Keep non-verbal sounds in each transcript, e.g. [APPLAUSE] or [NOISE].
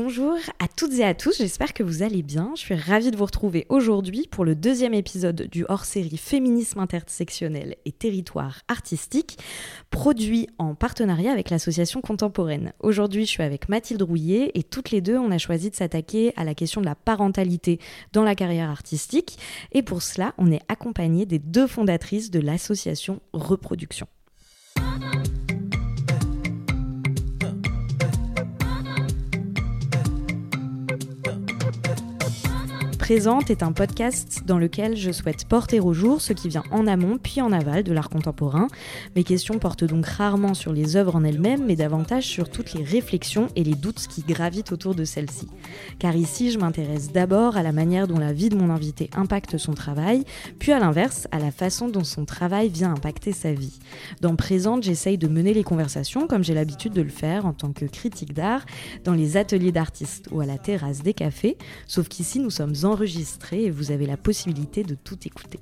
Bonjour à toutes et à tous, j'espère que vous allez bien. Je suis ravie de vous retrouver aujourd'hui pour le deuxième épisode du hors-série Féminisme intersectionnel et territoire artistique, produit en partenariat avec l'association contemporaine. Aujourd'hui, je suis avec Mathilde Rouillet et toutes les deux, on a choisi de s'attaquer à la question de la parentalité dans la carrière artistique. Et pour cela, on est accompagné des deux fondatrices de l'association Reproduction. Présente est un podcast dans lequel je souhaite porter au jour ce qui vient en amont puis en aval de l'art contemporain. Mes questions portent donc rarement sur les œuvres en elles-mêmes, mais davantage sur toutes les réflexions et les doutes qui gravitent autour de celles-ci. Car ici, je m'intéresse d'abord à la manière dont la vie de mon invité impacte son travail, puis à l'inverse, à la façon dont son travail vient impacter sa vie. Dans Présente, j'essaye de mener les conversations comme j'ai l'habitude de le faire en tant que critique d'art, dans les ateliers d'artistes ou à la terrasse des cafés, sauf qu'ici nous sommes en enregistré et vous avez la possibilité de tout écouter.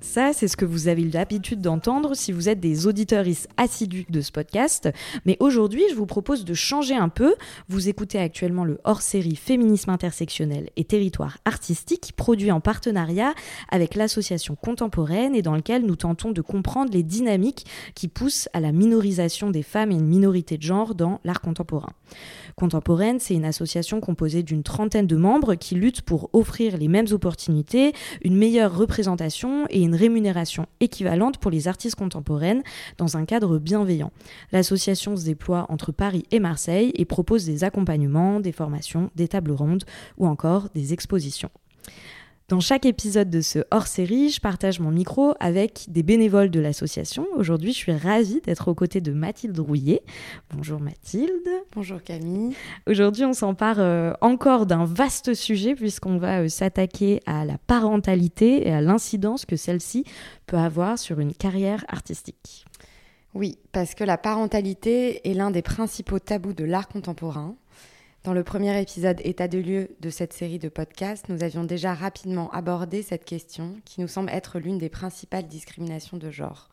Ça, c'est ce que vous avez l'habitude d'entendre si vous êtes des auditeurs assidus de ce podcast. Mais aujourd'hui, je vous propose de changer un peu. Vous écoutez actuellement le hors-série Féminisme intersectionnel et territoire artistique, produit en partenariat avec l'association contemporaine et dans lequel nous tentons de comprendre les dynamiques qui poussent à la minorisation des femmes et une minorité de genre dans l'art contemporain. Contemporaine, c'est une association composée d'une trentaine de membres qui luttent pour offrir les mêmes opportunités, une meilleure représentation et une rémunération équivalente pour les artistes contemporaines dans un cadre bienveillant. L'association se déploie entre Paris et Marseille et propose des accompagnements, des formations, des tables rondes ou encore des expositions. Dans chaque épisode de ce hors-série, je partage mon micro avec des bénévoles de l'association. Aujourd'hui, je suis ravie d'être aux côtés de Mathilde Rouillet. Bonjour Mathilde. Bonjour Camille. Aujourd'hui, on s'empare euh, encore d'un vaste sujet puisqu'on va euh, s'attaquer à la parentalité et à l'incidence que celle-ci peut avoir sur une carrière artistique. Oui, parce que la parentalité est l'un des principaux tabous de l'art contemporain. Dans le premier épisode État de lieu de cette série de podcasts, nous avions déjà rapidement abordé cette question qui nous semble être l'une des principales discriminations de genre.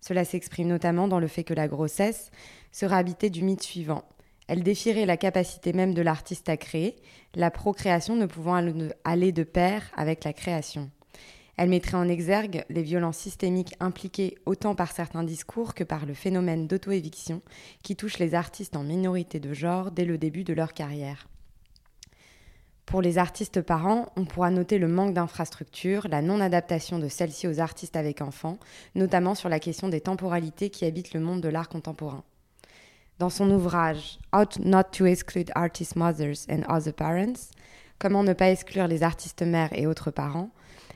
Cela s'exprime notamment dans le fait que la grossesse sera habitée du mythe suivant. Elle défierait la capacité même de l'artiste à créer, la procréation ne pouvant aller de pair avec la création. Elle mettrait en exergue les violences systémiques impliquées autant par certains discours que par le phénomène d'auto-éviction qui touche les artistes en minorité de genre dès le début de leur carrière. Pour les artistes parents, on pourra noter le manque d'infrastructures, la non-adaptation de celles-ci aux artistes avec enfants, notamment sur la question des temporalités qui habitent le monde de l'art contemporain. Dans son ouvrage How Not to Exclude Artist Mothers and Other Parents, Comment ne pas exclure les artistes mères et autres parents,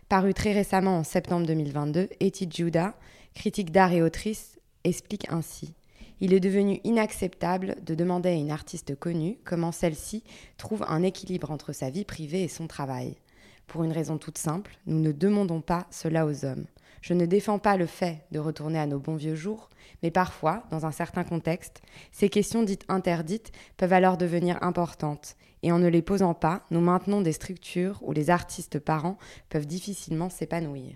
Paru très récemment en septembre 2022, Etty Judah, critique d'art et autrice, explique ainsi Il est devenu inacceptable de demander à une artiste connue comment celle-ci trouve un équilibre entre sa vie privée et son travail. Pour une raison toute simple, nous ne demandons pas cela aux hommes. Je ne défends pas le fait de retourner à nos bons vieux jours, mais parfois, dans un certain contexte, ces questions dites interdites peuvent alors devenir importantes, et en ne les posant pas, nous maintenons des structures où les artistes parents peuvent difficilement s'épanouir.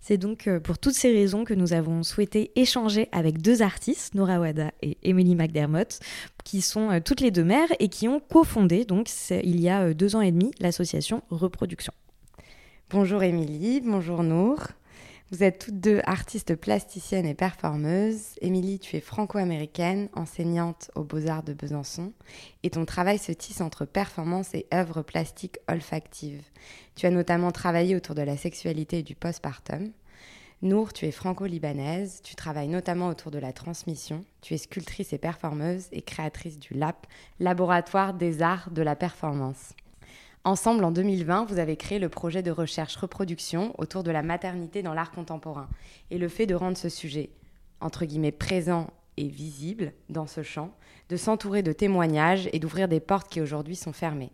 C'est donc euh, pour toutes ces raisons que nous avons souhaité échanger avec deux artistes, Nora Wada et Emily McDermott, qui sont euh, toutes les deux mères et qui ont cofondé, donc il y a euh, deux ans et demi, l'association Reproduction. Bonjour Émilie, bonjour Nour. Vous êtes toutes deux artistes plasticiennes et performeuses. Émilie, tu es franco-américaine, enseignante aux Beaux-Arts de Besançon, et ton travail se tisse entre performance et œuvres plastiques olfactives. Tu as notamment travaillé autour de la sexualité et du postpartum. Nour, tu es franco-libanaise, tu travailles notamment autour de la transmission, tu es sculptrice et performeuse et créatrice du LAP, Laboratoire des arts de la performance. Ensemble, en 2020, vous avez créé le projet de recherche reproduction autour de la maternité dans l'art contemporain et le fait de rendre ce sujet, entre guillemets, présent et visible dans ce champ, de s'entourer de témoignages et d'ouvrir des portes qui aujourd'hui sont fermées.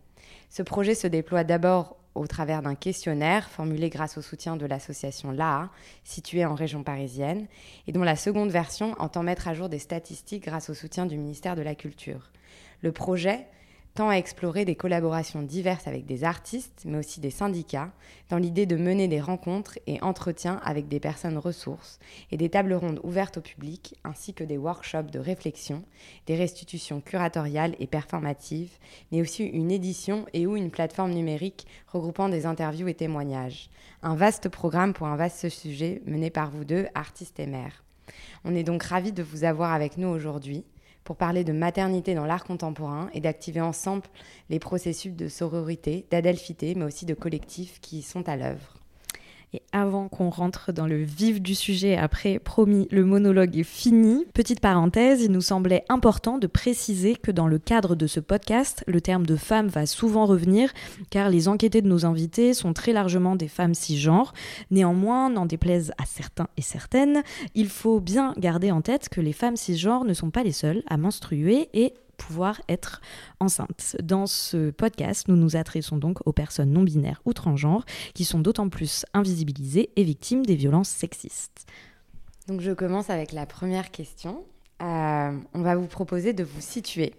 Ce projet se déploie d'abord au travers d'un questionnaire formulé grâce au soutien de l'association LAA, située en région parisienne, et dont la seconde version entend mettre à jour des statistiques grâce au soutien du ministère de la Culture. Le projet tend à explorer des collaborations diverses avec des artistes, mais aussi des syndicats, dans l'idée de mener des rencontres et entretiens avec des personnes ressources et des tables rondes ouvertes au public, ainsi que des workshops de réflexion, des restitutions curatoriales et performatives, mais aussi une édition et ou une plateforme numérique regroupant des interviews et témoignages. Un vaste programme pour un vaste sujet mené par vous deux, artistes et mères. On est donc ravis de vous avoir avec nous aujourd'hui pour parler de maternité dans l'art contemporain et d'activer ensemble les processus de sororité, d'adelphité, mais aussi de collectifs qui sont à l'œuvre. Et avant qu'on rentre dans le vif du sujet, après, promis, le monologue est fini. Petite parenthèse, il nous semblait important de préciser que dans le cadre de ce podcast, le terme de femme va souvent revenir, car les enquêtés de nos invités sont très largement des femmes cisgenres. Néanmoins, n'en déplaise à certains et certaines, il faut bien garder en tête que les femmes cisgenres ne sont pas les seules à menstruer et pouvoir être enceinte. Dans ce podcast, nous nous adressons donc aux personnes non binaires ou transgenres qui sont d'autant plus invisibilisées et victimes des violences sexistes. Donc je commence avec la première question. Euh, on va vous proposer de vous situer.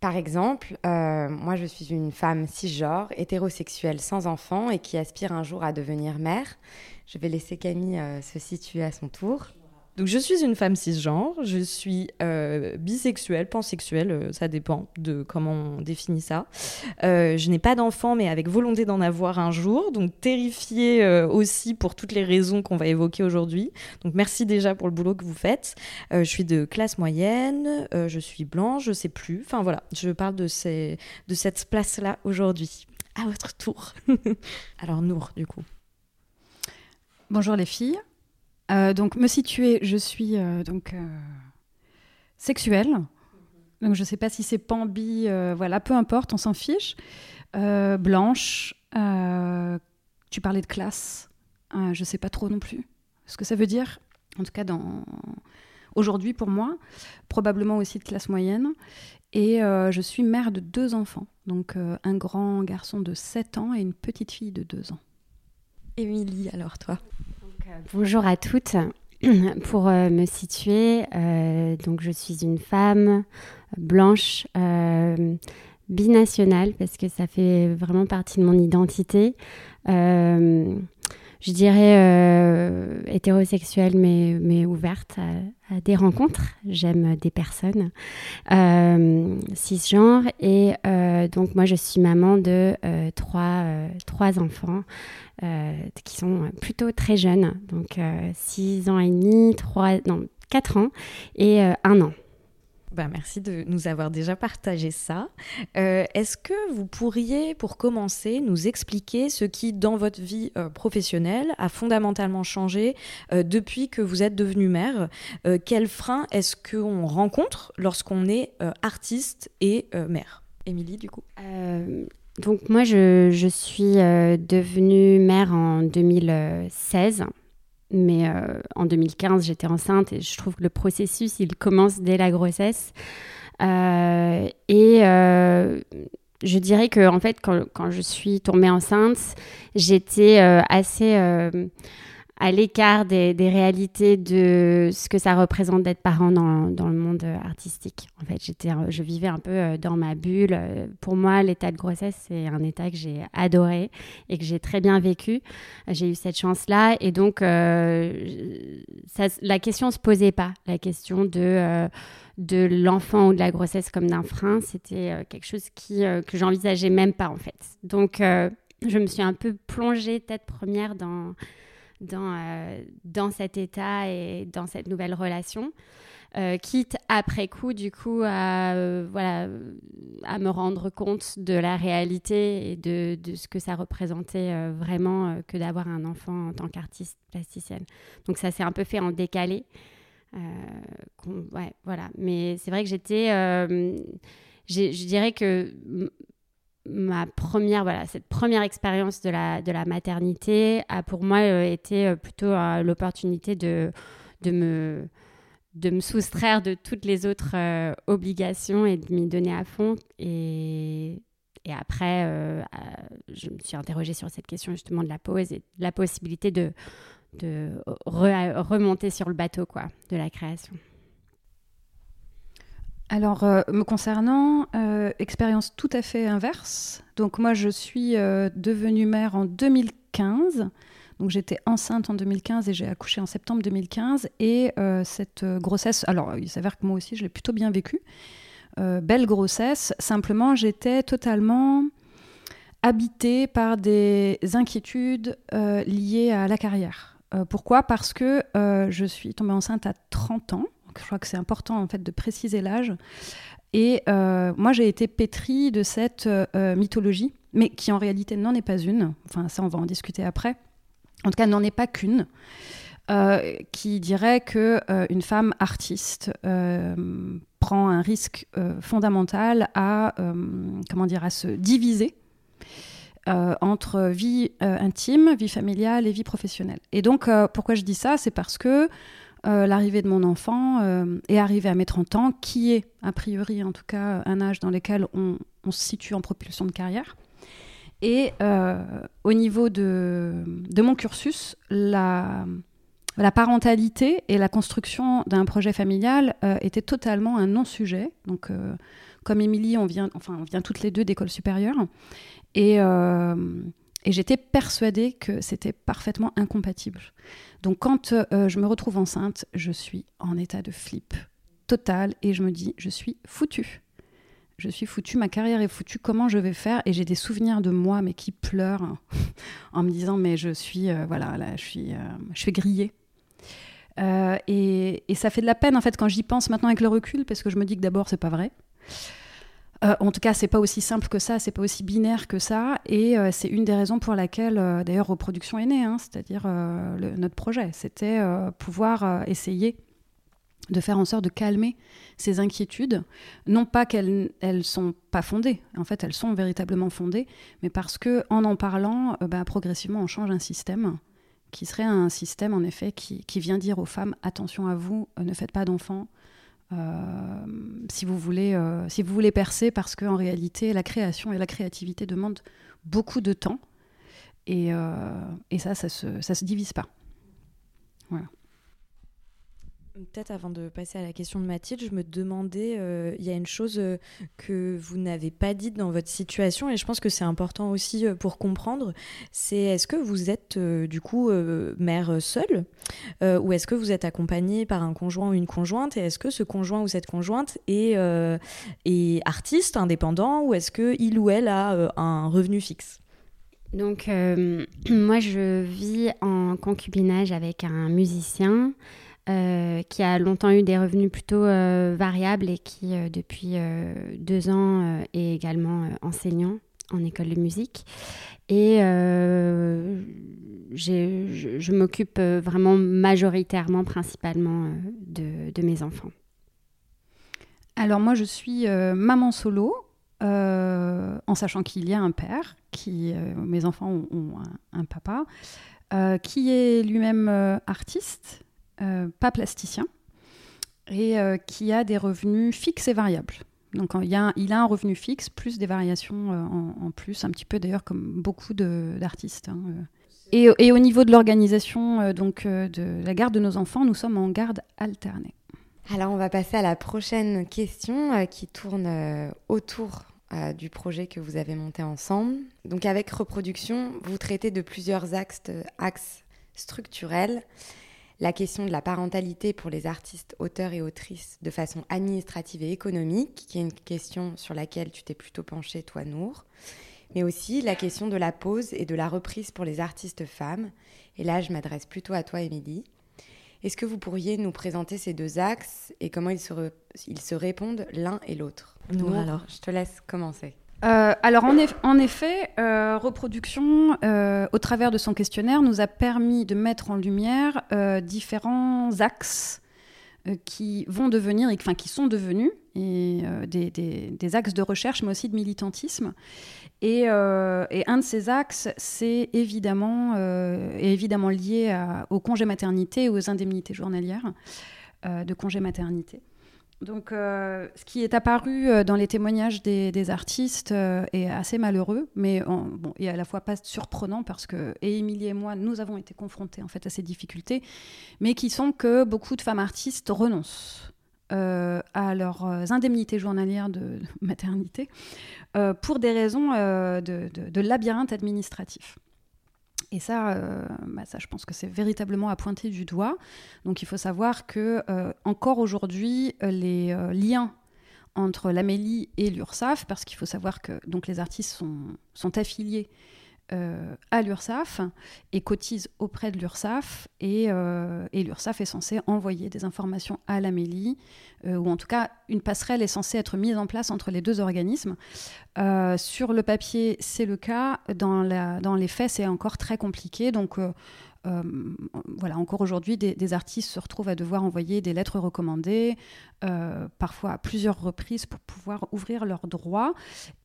Par exemple, euh, moi je suis une femme cisgenre, hétérosexuelle sans enfant et qui aspire un jour à devenir mère. Je vais laisser Camille euh, se situer à son tour. Donc je suis une femme cisgenre, je suis euh, bisexuelle, pansexuelle, euh, ça dépend de comment on définit ça. Euh, je n'ai pas d'enfant, mais avec volonté d'en avoir un jour, donc terrifiée aussi pour toutes les raisons qu'on va évoquer aujourd'hui. Donc merci déjà pour le boulot que vous faites. je suis de classe moyenne, je suis blanche, je sais plus. Enfin voilà, je parle de, de cette place-là aujourd'hui. À votre tour. [LAUGHS] Alors Nour, du coup. Bonjour les filles. Euh, donc, me situer, je suis euh, donc euh, sexuelle. Donc, je ne sais pas si c'est pambi, voilà, peu importe, on s'en fiche. blanche, tu parlais de classe, je ne sais pas trop non plus ce que ça veut dire. En tout cas, aujourd'hui pour moi, probablement aussi de classe moyenne. Et je suis mère de deux enfants, donc un grand garçon de 7 ans et une petite fille de 2 ans. Émilie, alors toi? Bonjour à toutes. [CLEARS THROAT] Pour euh, me situer, euh, donc je suis une femme blanche, euh, binationale, parce que ça fait vraiment partie de mon identité. Je dirais hétérosexuelle, mais, mais ouverte à, des rencontres. J'aime des personnes cisgenres. Et donc moi, je suis maman de trois, trois enfants. Euh, qui sont plutôt très jeunes, donc 6 euh, ans et demi, 3, non, 4 ans et 1 euh, an. Ben, merci de nous avoir déjà partagé ça. Est-ce que vous pourriez, pour commencer, nous expliquer ce qui, dans votre vie professionnelle, a fondamentalement changé depuis que vous êtes devenue mère? Quels freins est-ce qu'on rencontre lorsqu'on est artiste et mère? Émilie, du coup donc moi, je, suis euh, devenue mère en 2016. Mais euh, en 2015, j'étais enceinte et je trouve que le processus, il commence dès la grossesse. Euh, et je dirais que en fait, quand, je suis tombée enceinte, j'étais assez à l'écart des, réalités de ce que ça représente d'être parent dans, le monde artistique. En fait, j'étais, je vivais un peu euh, dans ma bulle. Pour moi, l'état de grossesse, c'est un état que j'ai adoré et que j'ai très bien vécu. J'ai eu cette chance-là et donc euh, la question ne se posait pas. La question de euh, de l'enfant ou de la grossesse comme d'un frein, c'était quelque chose qui, que j'envisageais même pas en fait. Donc, je me suis un peu plongée tête première dans dans, euh, dans cet état et dans cette nouvelle relation. Euh, quitte après coup, du coup, à, euh, voilà, à me rendre compte de la réalité et de, de ce que ça représentait vraiment que d'avoir un enfant en tant qu'artiste plasticienne. Donc ça s'est un peu fait en décalé. ouais, voilà. Mais c'est vrai que j'étais... je dirais que ma première, voilà, cette première expérience de la, de la maternité a pour moi euh, été euh, plutôt euh, l'opportunité de, de, me, de me soustraire de toutes les autres obligations et de m'y donner à fond. Et, après, je me suis interrogée sur cette question justement de la pause et de la possibilité de, de remonter sur le bateau quoi, de la création. Alors, me concernant, expérience tout à fait inverse. Donc, moi, je suis devenue mère en 2015. Donc j'étais enceinte en 2015 et j'ai accouché en septembre 2015. Et euh, cette euh, grossesse, alors il s'avère que moi aussi je l'ai plutôt bien vécue. Euh, belle grossesse, simplement j'étais totalement habitée par des inquiétudes liées à la carrière. pourquoi? Parce que je suis tombée enceinte à 30 ans. Je crois que c'est important en fait de préciser l'âge. Et moi j'ai été pétrie de cette mythologie, mais qui en réalité n'en est pas une. Enfin ça on va en discuter après en tout cas n'en est pas qu'une, euh, qui dirait que euh, une femme artiste euh, prend un risque fondamental à comment dire à se diviser entre vie intime, vie familiale et vie professionnelle. Et donc pourquoi je dis ça, c'est parce que l'arrivée de mon enfant est arrivée à mes 30 ans, qui est a priori en tout cas un âge dans lequel on se situe en propulsion de carrière. Et euh, au niveau de, de, mon cursus, la, parentalité et la construction d'un projet familial euh, étaient totalement un non-sujet. Donc, euh, comme Émilie, on vient, enfin, on vient toutes les deux d'école supérieure. Et, et j'étais persuadée que c'était parfaitement incompatible. Donc, quand je me retrouve enceinte, je suis en état de flip total et je me dis, je suis foutue je suis foutue, ma carrière est foutue, comment je vais faire? Et j'ai des souvenirs de moi, mais qui pleurent [LAUGHS] en me disant, mais je suis, euh, voilà, là, je suis, euh, je suis grillée. Euh, et, ça fait de la peine en fait quand j'y pense maintenant avec le recul, parce que je me dis que d'abord c'est pas vrai. En tout cas, c'est pas aussi simple que ça, c'est pas aussi binaire que ça, et c'est une des raisons pour laquelle, d'ailleurs, Reproduction est née, hein, c'est-à-dire notre projet, c'était pouvoir essayer de faire en sorte de calmer ces inquiétudes, non pas qu'elles ne sont pas fondées, en fait elles sont véritablement fondées, mais parce que en parlant, euh, bah, progressivement on change un système qui serait un système en effet qui, vient dire aux femmes attention à vous, euh, ne faites pas d'enfants. Euh, si vous voulez si vous voulez percer parce qu'en réalité la création et la créativité demandent beaucoup de temps. Et, et ça ça se, ça se divise pas. Voilà Peut-être avant de passer à la question de Mathilde, je me demandais, euh, il y a une chose euh, que vous n'avez pas dite dans votre situation et je pense que c'est important aussi euh, pour comprendre, c'est est-ce que vous êtes du coup mère seule ou est-ce que vous êtes accompagnée par un conjoint ou une conjointe et est-ce que ce conjoint ou cette conjointe est, est artiste, indépendant ou est-ce qu'il ou elle a un revenu fixe? Donc, [CLEARS THROAT] moi, je vis en concubinage avec un musicien euh, qui a longtemps eu des revenus plutôt euh, variables et qui, euh, depuis deux ans, est également enseignant en école de musique. Et je, m'occupe vraiment majoritairement, principalement de, mes enfants. Alors moi, je suis maman solo, en sachant qu'il y a un père, qui, mes enfants ont, un, papa, qui est lui-même artiste euh, pas plasticien, et euh, qui a des revenus fixes et variables. Donc il, a, un revenu fixe plus des variations euh, en, plus, un petit peu d'ailleurs comme beaucoup d'artistes. Hein, et, et, au niveau de l'organisation donc de la garde de nos enfants, nous sommes en garde alternée. Alors on va passer à la prochaine question qui tourne autour du projet que vous avez monté ensemble. Donc avec reproduction, vous traitez de plusieurs axes, axes structurels la question de la parentalité pour les artistes, auteurs et autrices de façon administrative et économique, qui est une question sur laquelle tu t'es plutôt penché, toi, Nour, mais aussi la question de la pause et de la reprise pour les artistes femmes. Et là, je m'adresse plutôt à toi, Émilie. Est-ce que vous pourriez nous présenter ces deux axes et comment ils se, ils se répondent l'un et l'autre? Nour, alors, je te laisse commencer. Euh, alors en, effet, euh, reproduction, euh, au travers de son questionnaire, nous a permis de mettre en lumière différents axes qui vont devenir, enfin qui sont devenus des, axes de recherche, mais aussi de militantisme. Et, un de ces axes, c'est évidemment, évidemment lié au congé maternité et aux indemnités journalières de congé maternité. Donc, euh, ce qui est apparu euh, dans les témoignages des, artistes euh, est assez malheureux, mais bon, et à la fois pas surprenant parce que Émilie et moi, nous avons été confrontés en fait à ces difficultés, mais qui sont que beaucoup de femmes artistes renoncent à leurs indemnités journalières de maternité pour des raisons de, labyrinthe administratif. Et ça, bah ça, je pense que c'est véritablement à pointer du doigt. Donc il faut savoir que encore aujourd'hui, les liens entre l'Amélie et l'URSSAF, parce qu'il faut savoir que donc, les artistes sont affiliés euh, à l'URSSAF et cotisent auprès de l'URSSAF. Et, euh, et est censé envoyer des informations à l'Amélie, euh, ou en tout cas, une passerelle est censée être mise en place entre les deux organismes. sur le papier, c'est le cas. Dans, les faits, c'est encore très compliqué. Donc, euh, voilà, encore aujourd'hui, des, artistes se retrouvent à devoir envoyer des lettres recommandées, euh, parfois à plusieurs reprises pour pouvoir ouvrir leurs droits.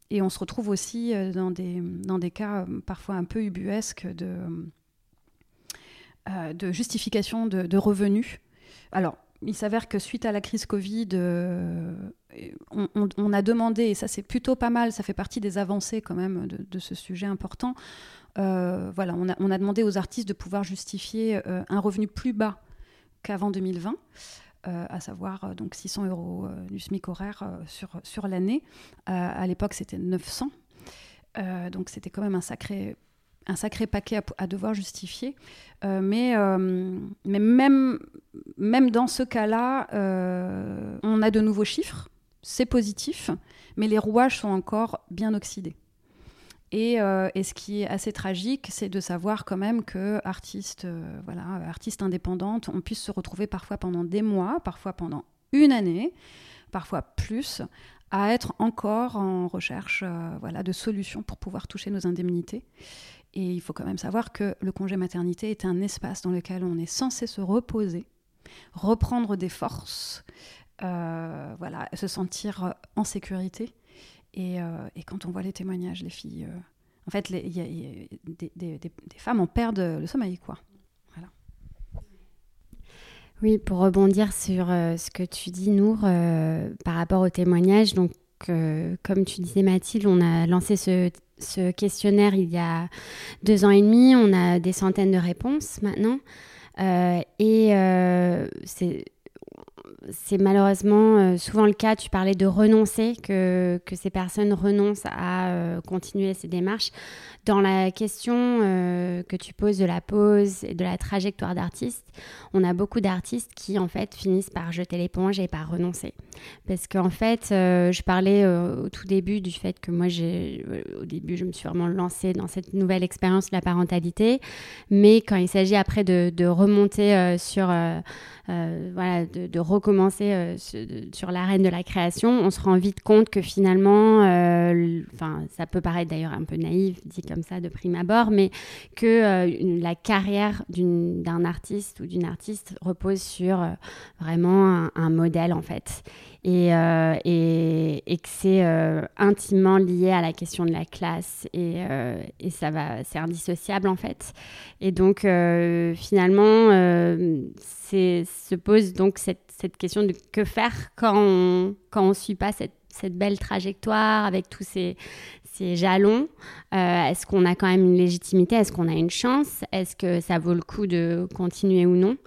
Et on se retrouve aussi euh, dans des, dans des cas parfois un peu ubuesques de, de justification de, revenus. Alors, il s'avère que suite à la crise Covid, on, a demandé, et ça c'est plutôt pas mal, ça fait partie des avancées quand même de, ce sujet important, euh, voilà, on a, demandé aux artistes de pouvoir justifier euh, un revenu plus bas qu'avant 2020. Euh, à savoir donc 600 euros du SMIC horaire sur, sur l'année. à l'époque, c'était 900. donc c'était quand même un sacré, paquet à, devoir justifier. mais même dans ce cas-là, on a de nouveaux chiffres, c'est positif, mais les rouages sont encore bien oxydés. Euh, et, ce qui est assez tragique, c'est de savoir quand même que artistes, euh, voilà, artistes indépendantes, on puisse se retrouver parfois pendant des mois, parfois pendant une année, parfois plus, à être encore en recherche euh, voilà, de solutions pour pouvoir toucher nos indemnités. Et il faut quand même savoir que le congé maternité est un espace dans lequel on est censé se reposer, reprendre des forces, voilà, se sentir en sécurité. Euh, et, quand on voit les témoignages, les filles, euh, en fait, des, femmes en perdent le sommeil, quoi. Voilà. Oui, pour rebondir sur euh, ce que tu dis, Nour, par rapport aux témoignages, donc comme tu disais Mathilde, on a lancé ce, questionnaire il y a deux ans et demi, on a des centaines de réponses maintenant. et c'est c'est malheureusement euh, souvent le cas. Tu parlais de renoncer, que, ces personnes renoncent à euh, continuer ces démarches. Dans la question euh, que tu poses de la pause et de la trajectoire d'artiste, on a beaucoup d'artistes qui en fait finissent par jeter l'éponge et par renoncer. Parce qu'en fait, je parlais au tout début du fait que moi, j'ai, au début, je me suis vraiment lancée dans cette nouvelle expérience de la parentalité. Mais quand il s'agit après de, remonter sur euh, voilà, de, recommencer euh, sur l'arène de la création, on se rend vite compte que finalement, euh, enfin, ça peut paraître d'ailleurs un peu naïf dit comme ça de prime abord, mais que la carrière d'un artiste ou d'une artiste repose sur vraiment un, modèle en fait. Et, et, que c'est intimement lié à la question de la classe et, et ça va c'est indissociable en fait et donc finalement se pose donc cette, question de que faire quand on quand suit pas cette, belle trajectoire avec tous ces, jalons. Euh, est-ce qu'on a quand même une légitimité? Est-ce qu'on a une chance? Est-ce que ça vaut le coup de continuer ou non?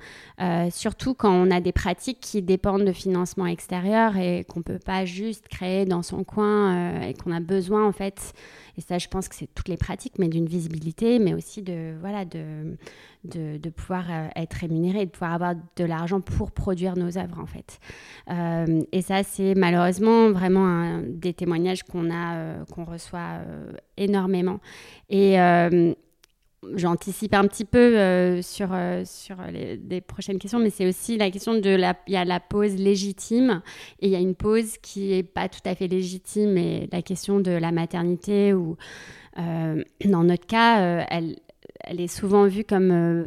Euh, Surtout quand on a des pratiques qui dépendent de financement extérieur et qu'on peut pas juste créer dans son coin euh, et qu'on a besoin en fait et ça, je pense que c'est toutes les pratiques, mais d'une visibilité, mais aussi de, voilà, de, de, pouvoir euh, être rémunéré, de pouvoir avoir de l'argent pour produire nos œuvres, en fait. Euh, et ça, c'est malheureusement vraiment un, des témoignages qu'on a, euh, qu'on reçoit énormément. Et j'anticipe un petit peu euh, sur, euh, sur les, des prochaines questions, mais c'est aussi la question de la... Il y a la pause légitime et il y a une pause qui n'est pas tout à fait légitime et la question de la maternité ou euh, dans notre cas, elle, elle est souvent vue comme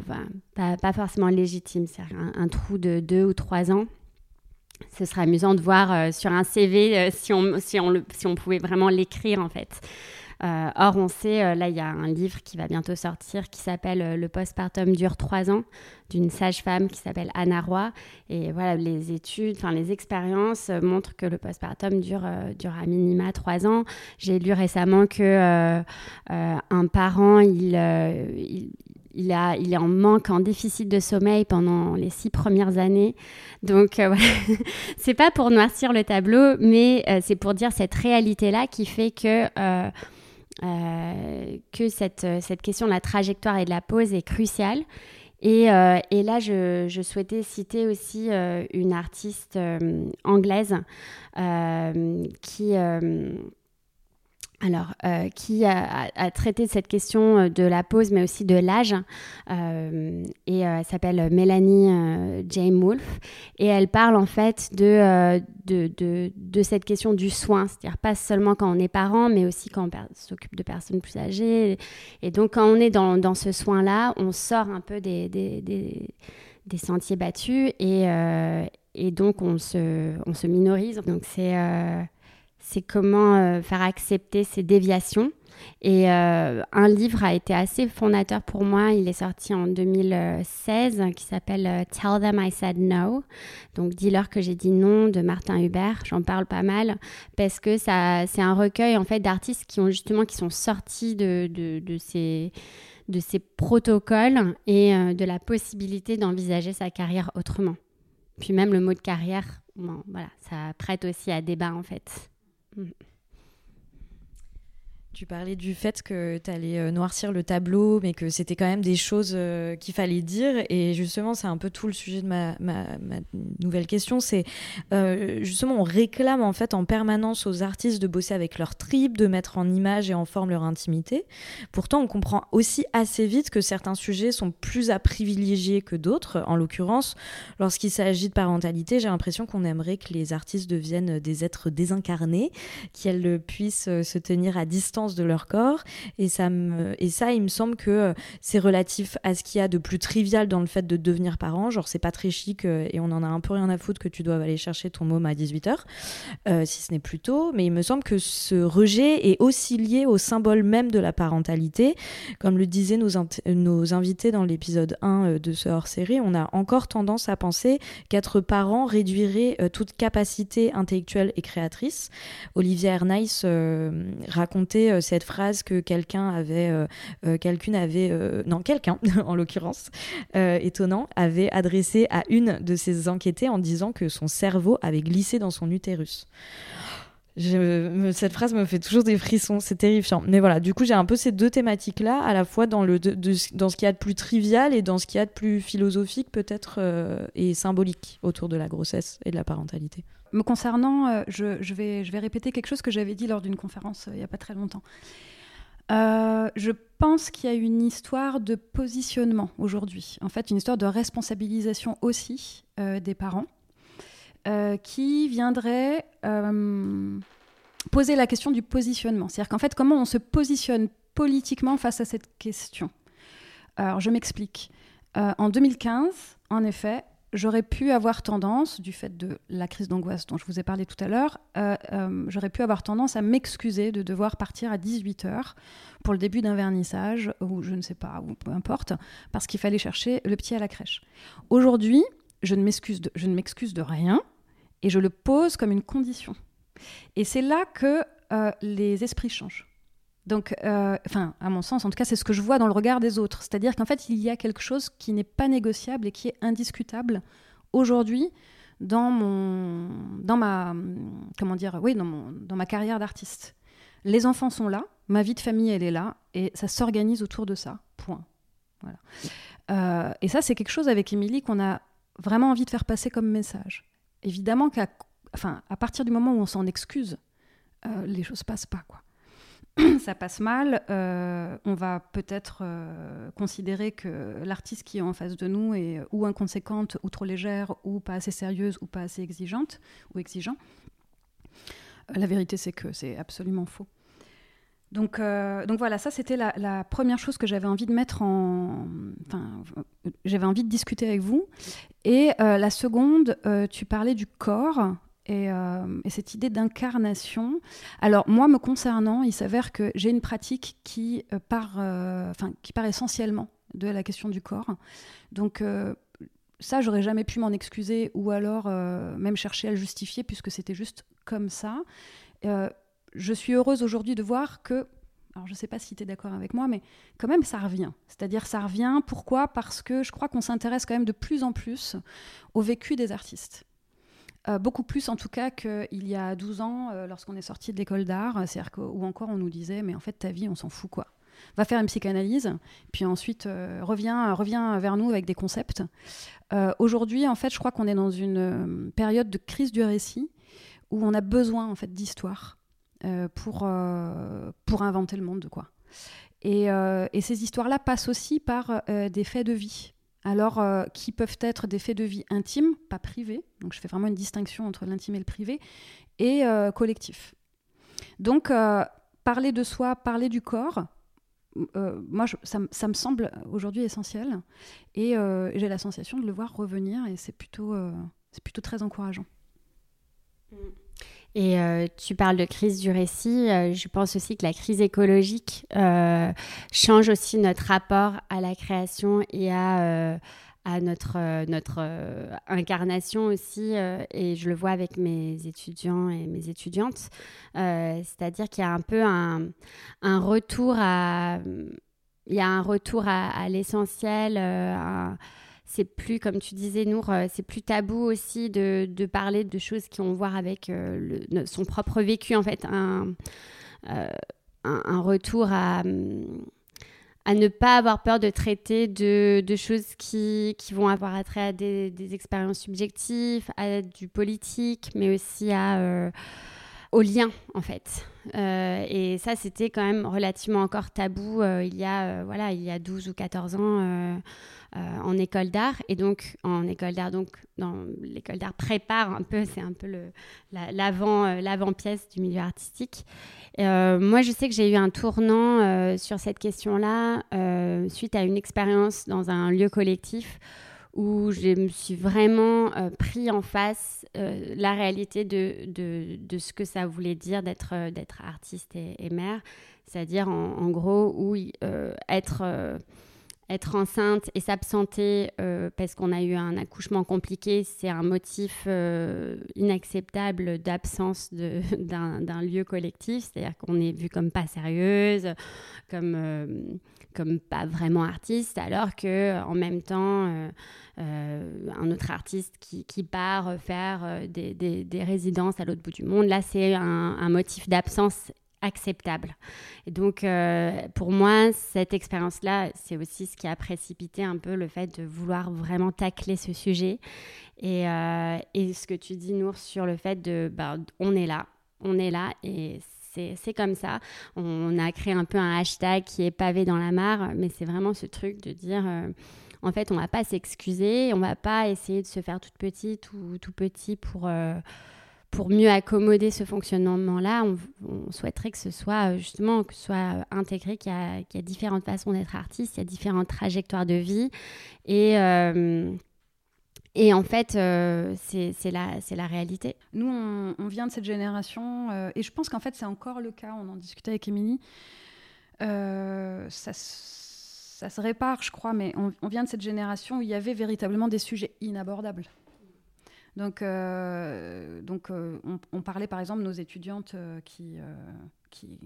pas, pas, forcément légitime, c'est un, un trou de deux ou trois ans. Ce serait amusant de voir sur un CV si, on, si, on le, si on pouvait vraiment l'écrire en fait. Euh, or, on sait, euh, là, il y a un livre qui va bientôt sortir qui s'appelle euh, Le postpartum dure trois ans d'une sage-femme qui s'appelle Anna Roy. Et voilà, les études, enfin les expériences montrent que le postpartum dure, dure à minima trois ans. J'ai lu récemment que un parent, il, il, a, il est en manque, en déficit de sommeil pendant les six premières années. Donc, [LAUGHS] c'est pas pour noircir le tableau, mais c'est pour dire cette réalité-là qui fait que, que cette, cette question de la trajectoire et de la pause est cruciale. Et, et là, je, je, souhaitais citer aussi une artiste anglaise qui alors, euh, qui a, traité cette question euh, de la pause, mais aussi de l'âge. Euh, et elle s'appelle Mélanie Jane Wolfe. Et elle parle en fait de, de, cette question du soin, c'est-à-dire pas seulement quand on est parent, mais aussi quand on s'occupe de personnes plus âgées. Et donc, quand on est dans, ce soin-là, on sort un peu des, des, sentiers battus et, et donc on se, on se minorise. Donc, c'est c'est comment euh, faire accepter ces déviations. Et euh, un livre a été assez fondateur pour moi. Il est sorti en 2016 qui s'appelle euh, Tell Them I Said No. Donc dis-leur que j'ai dit non de Martin Hubert. J'en parle pas mal parce que ça, c'est un recueil en fait d'artistes qui ont justement qui sont sortis de, de, ces de ces protocoles et de la possibilité d'envisager sa carrière autrement. Puis même le mot de carrière, voilà, ça prête aussi à débat en fait. Mm. Tu parlais du fait que tu allais euh, noircir le tableau, mais que c'était quand même des choses euh, qu'il fallait dire. Et justement, c'est un peu tout le sujet de ma, nouvelle question. C'est euh, justement, on réclame en fait en permanence aux artistes de bosser avec leur trip, de mettre en image et en forme leur intimité. Pourtant, on comprend aussi assez vite que certains sujets sont plus à privilégier que d'autres. En l'occurrence, lorsqu'il s'agit de parentalité, j'ai l'impression qu'on aimerait que les artistes deviennent des êtres désincarnés, qu'elles puissent se tenir à distance de leur corps. Et ça, il me semble que euh, c'est relatif à ce qu'il y a de plus trivial dans le fait de devenir parent. Genre, c'est pas très chic euh, et on en a un peu rien à foutre que tu doives aller chercher ton môme à 18h, euh, si ce n'est plus tôt. Mais il me semble que ce rejet est aussi lié au symbole même de la parentalité. Comme le disaient nos, nos invités dans l'épisode 1 de ce hors-série, on a encore tendance à penser qu'être parent réduirait toute capacité intellectuelle et créatrice. Olivier Ernaïs racontait euh, cette phrase que quelqu'un avait, euh, euh, quelqu'un avait, non, quelqu'un [LAUGHS] en l'occurrence, étonnant, avait adressé à une de ses enquêtées en disant que son cerveau avait glissé dans son utérus. Cette phrase me fait toujours des frissons, c'est terrifiant. Mais voilà, du coup, j'ai un peu ces deux thématiques-là, à la fois dans, le, dans ce qu'il y a de plus trivial et dans ce qu'il y a de plus philosophique, peut-être, et symbolique autour de la grossesse et de la parentalité. Me concernant, euh, je, vais, répéter quelque chose que j'avais dit lors d'une conférence euh, il n'y a pas très longtemps. Euh, je pense qu'il y a une histoire de positionnement aujourd'hui, en fait une histoire de responsabilisation aussi des parents, qui viendrait poser la question du positionnement. C'est-à-dire qu'en fait comment on se positionne politiquement face à cette question? Alors je m'explique. en 2015, en effet, j'aurais pu avoir tendance, du fait de la crise d'angoisse dont je vous ai parlé tout à l'heure, euh, euh, j'aurais pu avoir tendance à m'excuser de devoir partir à 18h pour le début d'un vernissage, ou je ne sais pas, ou peu importe, parce qu'il fallait chercher le petit à la crèche. Aujourd'hui, je ne m'excuse de, rien, et je le pose comme une condition. Et c'est là que euh, les esprits changent. Donc, euh, à mon sens, en tout cas, c'est ce que je vois dans le regard des autres. C'est-à-dire qu'en fait, il y a quelque chose qui n'est pas négociable et qui est indiscutable aujourd'hui dans mon, dans ma, comment dire, oui, dans, mon, dans ma carrière d'artiste. Les enfants sont là, ma vie de famille, elle est là, et ça s'organise autour de ça. Point. Voilà. Euh, et ça, c'est quelque chose avec Émilie qu'on a vraiment envie de faire passer comme message. Évidemment qu'à enfin, à partir du moment où on s'en excuse, euh, les choses passent pas, quoi. [CLEARS THROAT] ça passe mal, euh, on va peut-être euh, considérer que l'artiste qui est en face de nous est ou inconséquente, ou trop légère, ou pas assez sérieuse, ou pas assez exigeante, ou exigeant. Euh, la vérité, c'est que c'est absolument faux. Donc, voilà, ça c'était la, la, première chose que j'avais envie de mettre en. Enfin, j'avais envie de discuter avec vous. Et la seconde, tu parlais du corps. Euh, et, cette idée d'incarnation. Alors moi, me concernant, il s'avère que j'ai une pratique qui, euh, part, euh, qui part essentiellement de la question du corps. Donc ça, j'aurais jamais pu m'en excuser ou alors même chercher à le justifier puisque c'était juste comme ça. je suis heureuse aujourd'hui de voir que alors je ne sais pas si tu es d'accord avec moi, mais quand même ça revient. C'est-à-dire ça revient, pourquoi? Parce que je crois qu'on s'intéresse quand même de plus en plus au vécu des artistes. Euh, beaucoup plus en tout cas qu'il y a 12 ans, euh, lorsqu'on est sorti de l'école d'art, c'est-à-dire où encore on nous disait, mais en fait ta vie, on s'en fout quoi. Va faire une psychanalyse, puis ensuite euh, reviens, reviens vers nous avec des concepts. Aujourd'hui, en fait, je crois qu'on est dans une période de crise du récit où on a besoin en fait d'histoire pour, pour inventer le monde, quoi. Et ces histoires-là passent aussi par des faits de vie alors euh, qui peuvent être des faits de vie intimes, pas privés, donc je fais vraiment une distinction entre l'intime et le privé, et euh, collectif. Donc euh, parler de soi, parler du corps, moi ça, me semble aujourd'hui essentiel, et j'ai la sensation de le voir revenir, et c'est plutôt, très encourageant. Mm. Et euh, tu parles de crise du récit. Euh, je pense aussi que la crise écologique euh, change aussi notre rapport à la création et à, à notre, notre incarnation aussi. et je le vois avec mes étudiants et mes étudiantes. C'est-à-dire qu'il y a un peu un, un, retour à... Il y a un retour à, à l'essentiel, c'est plus, comme tu disais, Nour, euh, c'est plus tabou aussi de, parler de choses qui ont à voir avec euh, son propre vécu, en fait. Un, euh, retour à, ne pas avoir peur de traiter de, choses qui, qui, vont avoir attrait à des, des, expériences subjectives, à du politique, mais aussi à au lien en fait. et ça, c'était quand même relativement encore tabou il y a voilà il y a 12 ou 14 ans euh, en école d'art. Et donc, en école d'art, donc, dans l'école d'art prépare un peu, c'est un peu le, l'avant, euh, l'avant-pièce du milieu artistique. Euh, moi, je sais que j'ai eu un tournant sur cette question-là suite à une expérience dans un lieu collectif où je me suis vraiment pris en face la réalité de, de, de, ce que ça voulait dire d'être, d'être artiste et, mère. C'est-à-dire, en, en gros, où être être enceinte et s'absenter euh, parce qu'on a eu un accouchement compliqué, c'est un motif euh, inacceptable d'absence [LAUGHS] d'un lieu collectif. C'est-à-dire qu'on est vu comme pas sérieuse, comme, euh, comme pas vraiment artiste, alors que en même temps, un autre artiste qui, qui part faire des, des, résidences à l'autre bout du monde, là, c'est un motif d'absence acceptable. Et donc, euh, pour moi, cette expérience-là, c'est aussi ce qui a précipité un peu le fait de vouloir vraiment tacler ce sujet. Et, euh, ce que tu dis, Nour, sur le fait de, bah, on est là, on est là, et c'est comme ça. On a créé un peu un hashtag qui est pavé dans la mare, mais c'est vraiment ce truc de dire... Euh, en fait, on va pas s'excuser, on va pas essayer de se faire toute petite ou tout petit pour, pour mieux accommoder ce fonctionnement-là, on, souhaiterait que ce soit euh, justement que soit intégré qu'il y, a différentes façons d'être artiste, il y a différentes trajectoires de vie. Et, euh, en fait, euh, c'est la, réalité. Nous, on, vient de cette génération, et je pense qu'en fait, c'est encore le cas, on en discutait avec Émilie. ça, se répare, je crois, mais on vient de cette génération où il y avait véritablement des sujets inabordables. Donc, euh, donc euh, on, parlait par exemple nos étudiantes euh, qui, qui,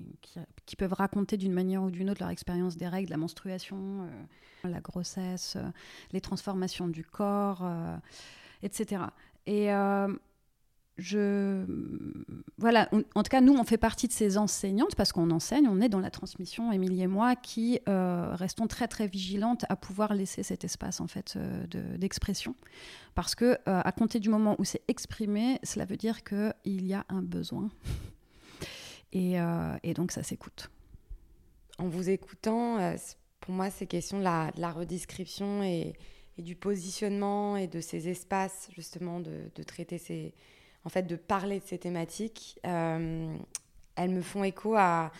qui, peuvent raconter d'une manière ou d'une autre leur expérience des règles, la menstruation, la grossesse, les transformations du corps, etc. Et je voilà en tout cas nous on fait partie de ces enseignantes parce qu'on enseigne on est dans la transmission Émilie et moi qui euh, restons très très vigilantes à pouvoir laisser cet espace en fait euh, d'expression. Parce que euh, à compter du moment où c'est exprimé cela veut dire que il y a un besoin. [LAUGHS] Et, donc ça s'écoute. En vous écoutant pour moi ces questions de la, de la redescription et, du positionnement et de ces espaces justement de traiter ces en fait, de parler de ces thématiques, euh, elles me font écho à,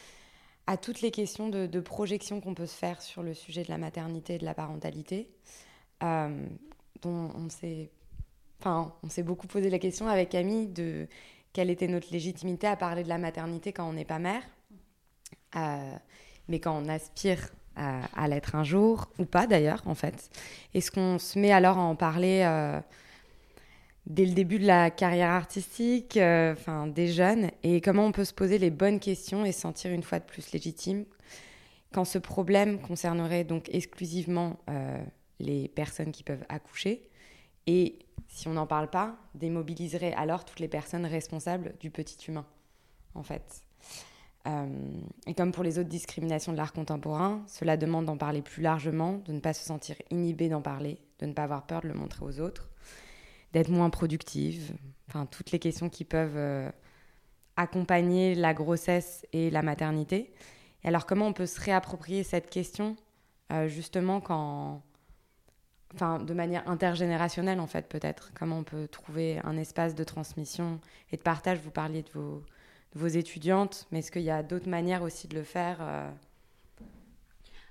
toutes les questions de, projection qu'on peut se faire sur le sujet de la maternité et de la parentalité, euh, dont on s'est, enfin, on s'est beaucoup posé la question avec Camille de quelle était notre légitimité à parler de la maternité quand on n'est pas mère, euh, mais quand on aspire à, à l'être un jour, ou pas d'ailleurs, en fait. Est-ce qu'on se met alors à en parler dès le début de la carrière artistique, enfin des jeunes, et comment on peut se poser les bonnes questions et se sentir une fois de plus légitime quand ce problème concernerait donc exclusivement les personnes qui peuvent accoucher et si on n'en parle pas, démobiliserait alors toutes les personnes responsables du petit humain, en fait. Euh, et comme pour les autres discriminations de l'art contemporain, cela demande d'en parler plus largement, de ne pas se sentir inhibé d'en parler, de ne pas avoir peur de le montrer aux autres, d'être moins productive, enfin toutes les questions qui peuvent euh, accompagner la grossesse et la maternité. Et alors comment on peut se réapproprier cette question euh, justement quand enfin de manière intergénérationnelle en fait peut-être? Comment on peut trouver un espace de transmission et de partage? Vous parliez de vos, étudiantes mais est-ce qu'il y a d'autres manières aussi de le faire euh,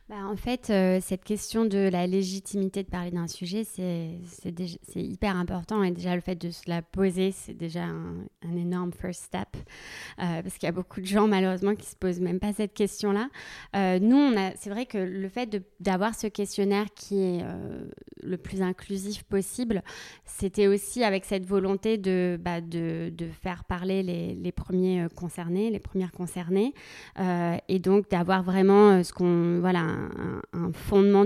bah, en fait, euh, cette question de la légitimité de parler d'un sujet, c'est hyper important. Et déjà, le fait de se la poser, c'est déjà un, énorme first step. Euh, parce qu'il y a beaucoup de gens, malheureusement, qui ne se posent même pas cette question-là. Euh, nous, c'est vrai que le fait d'avoir ce questionnaire qui est le plus inclusif possible, c'était aussi avec cette volonté de, bah, de, faire parler les, les, premiers concernés, les premières concernées. et donc, d'avoir vraiment ce qu'on. Voilà, un, fondement,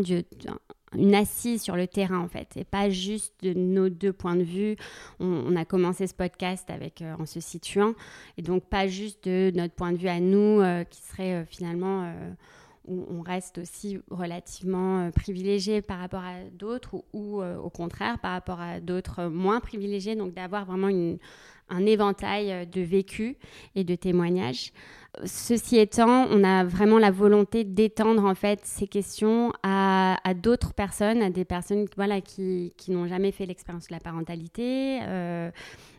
une assise sur le terrain en fait, et pas juste de nos deux points de vue. On, a commencé ce podcast avec euh, en se situant, et donc pas juste de notre point de vue à nous, euh, qui serait euh, finalement où on reste aussi relativement privilégié par rapport à d'autres, ou, au contraire par rapport à d'autres moins privilégiés. Donc d'avoir vraiment un éventail de vécus et de témoignages. Ceci étant, on a vraiment la volonté d'étendre en fait ces questions à, d'autres personnes, à des personnes qui, n'ont jamais fait l'expérience de la parentalité, euh,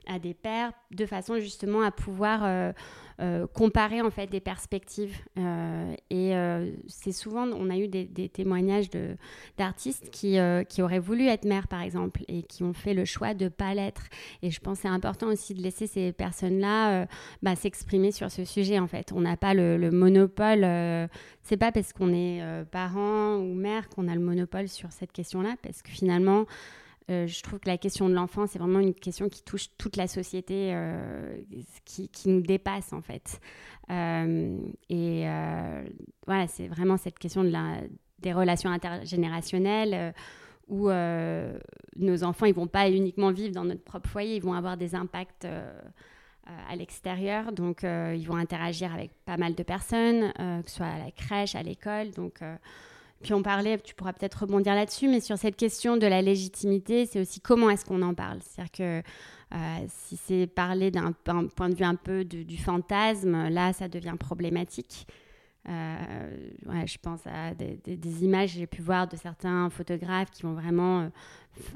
à des pères, de façon justement à pouvoir euh, euh, comparer en fait des perspectives. Euh, et c'est souvent, on a eu des, témoignages d'artistes qui, qui auraient voulu être mères par exemple et qui ont fait le choix de ne pas l'être. Et je pense c'est important aussi de laisser ces personnes-là bah, s'exprimer sur ce sujet en fait. On n'a pas le, le monopole. c'est pas parce qu'on est parent ou mère qu'on a le monopole sur cette question-là, parce que finalement, euh, je trouve que la question de l'enfant, c'est vraiment une question qui touche toute la société, euh, qui, nous dépasse en fait. Euh, et voilà, c'est vraiment cette question des relations intergénérationnelles où nos enfants, ils vont pas uniquement vivre dans notre propre foyer, ils vont avoir des impacts à l'extérieur. Donc, ils vont interagir avec pas mal de personnes, que ce soit à la crèche, à l'école. Donc, puis on parlait, tu pourras peut-être rebondir là-dessus, mais sur cette question de la légitimité, c'est aussi comment est-ce qu'on en parle? C'est-à-dire que euh, si c'est parler d'un point de vue un peu du fantasme, là, ça devient problématique. Euh, je pense à des, images que j'ai pu voir de certains photographes qui vont vraiment euh,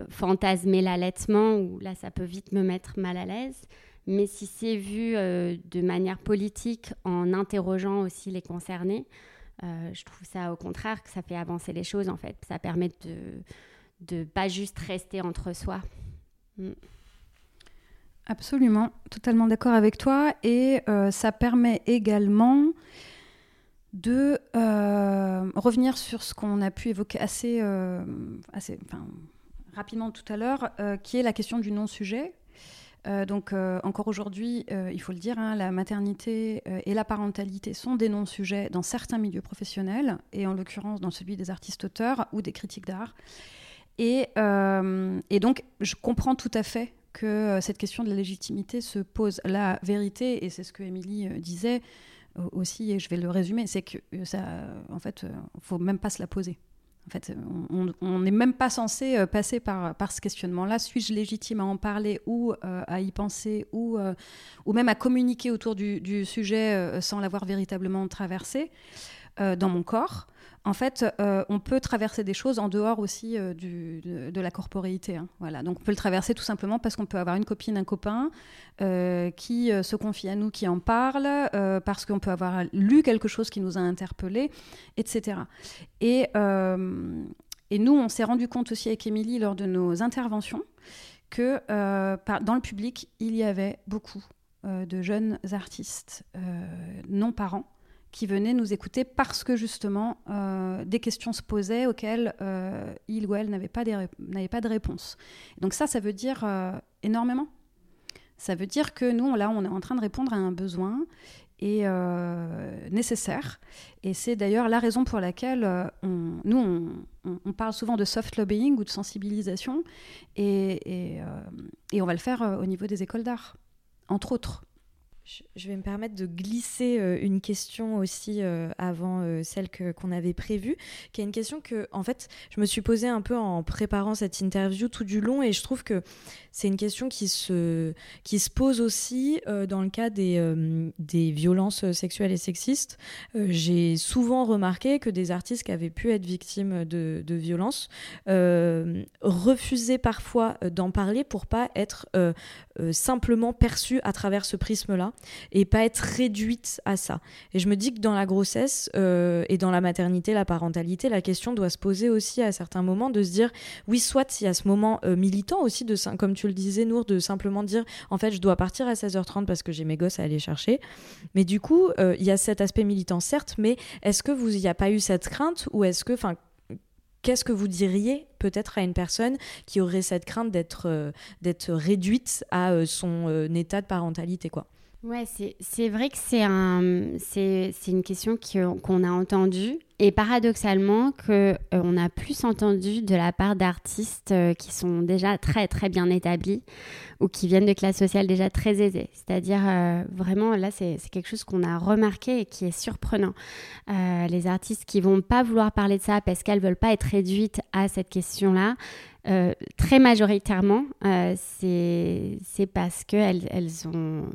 fantasmer l'allaitement, où là, ça peut vite me mettre mal à l'aise. Mais si c'est vu de manière politique, en interrogeant aussi les concernés, euh, je trouve ça au contraire que ça fait avancer les choses en fait. Ça permet de ne pas juste rester entre soi. Mm. Absolument, totalement d'accord avec toi. Et euh, ça permet également de euh, revenir sur ce qu'on a pu évoquer assez, assez rapidement tout à l'heure, qui est la question du non-sujet. Euh, donc euh, encore aujourd'hui, euh, il faut le dire, hein, la maternité et la parentalité sont des non-sujets dans certains milieux professionnels, et en l'occurrence dans celui des artistes-auteurs ou des critiques d'art. Et, donc, je comprends tout à fait que cette question de la légitimité se pose. La vérité, et c'est ce que Émilie disait aussi, et je vais le résumer, c'est que ça, en fait, faut même pas se la poser. En fait, on n'est même pas censé euh, passer par, ce questionnement-là. Suis-je légitime à en parler ou euh, à y penser ou, euh, ou même à communiquer autour du sujet sans l'avoir véritablement traversé? Dans mon corps en fait, euh, on peut traverser des choses en dehors aussi euh, de, la corporéité. Hein. Voilà. Donc, on peut le traverser tout simplement parce qu'on peut avoir une copine, un copain euh, qui se confie à nous, qui en parle, parce qu'on peut avoir lu quelque chose qui nous a interpellés, etc. Et, et nous, on s'est rendu compte aussi avec Émilie lors de nos interventions que dans le public, il y avait beaucoup de jeunes artistes non parents qui venaient nous écouter parce que justement des questions se posaient auxquelles il ou elle n'avait pas, pas de réponse. Donc ça, ça veut dire énormément. Ça veut dire que nous, là, on est en train de répondre à un besoin et euh, nécessaire. Et c'est d'ailleurs la raison pour laquelle euh, on, nous, on, parle souvent de soft lobbying ou de sensibilisation, et, euh, et on va le faire au niveau des écoles d'art, entre autres. Je vais me permettre de glisser euh, une question aussi euh, avant euh, celle qu'on avait prévue, qui est une question que, en fait, je me suis posée un peu en préparant cette interview tout du long, et je trouve que c'est une question qui se, qui se pose aussi dans le cas des, des violences sexuelles et sexistes. J'ai souvent remarqué que des artistes qui avaient pu être victimes de, de violences refusaient parfois d'en parler pour pas être simplement perçus à travers ce prisme-là et pas être réduite à ça. Et je me dis que dans la grossesse euh, et dans la maternité, la parentalité, la question doit se poser aussi à certains moments de se dire, oui, soit il y a ce moment euh, militant aussi, de, comme tu le disais, Nour, de simplement dire, en fait, je dois partir à 16h30 parce que j'ai mes gosses à aller chercher. Mais du coup, euh, il y a cet aspect militant, certes, mais est-ce que vous n'y a pas eu cette crainte ou est-ce que, enfin, qu'est-ce que vous diriez peut-être à une personne qui aurait cette crainte d'être réduite à son état de parentalité quoi? Ouais, c'est vrai que c'est un, une question qu'on a entendue et paradoxalement qu'on euh, a plus entendu de la part d'artistes euh, qui sont déjà très très bien établis ou qui viennent de classes sociales déjà très aisées. C'est-à-dire euh, vraiment là c'est quelque chose qu'on a remarqué et qui est surprenant. les artistes qui vont pas vouloir parler de ça parce qu'elles veulent pas être réduites à cette question-là, euh, très majoritairement, euh, c'est parce que elles, elles, ont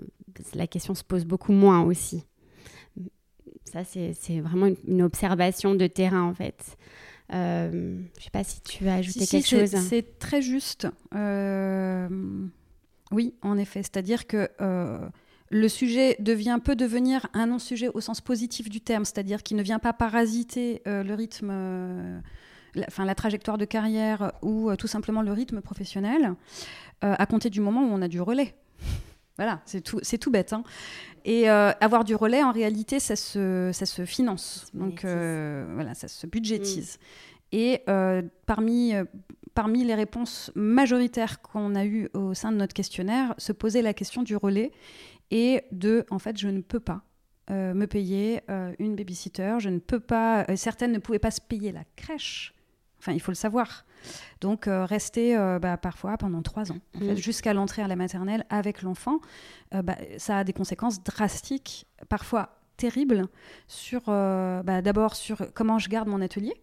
la question se pose beaucoup moins aussi. Ça, c'est vraiment une, observation de terrain en fait. Euh, je ne sais pas si tu veux ajouter quelque chose. C'est très juste. oui, en effet. C'est-à-dire que le sujet devient peut devenir un non-sujet au sens positif du terme, c'est-à-dire qu'il ne vient pas parasiter le rythme la, enfin, la trajectoire de carrière ou euh, tout simplement le rythme professionnel euh, à compter du moment où on a du relais. Voilà, c'est tout, c'est tout bête. Hein. Et euh, avoir du relais, en réalité, ça se, ça se finance. Donc voilà, ça se budgétise. Mm. Et parmi, parmi les réponses majoritaires qu'on a eues au sein de notre questionnaire, se posait la question du relais et de, en fait, je ne peux pas. me payer une babysitter, je ne peux pas, certaines ne pouvaient pas se payer la crèche Enfin, il faut le savoir. Donc, euh, rester euh, bah, parfois pendant trois ans, mm. jusqu'à l'entrée à la maternelle avec l'enfant, euh, bah, ça a des conséquences drastiques, parfois terribles, sur bah, d'abord sur comment je garde mon atelier,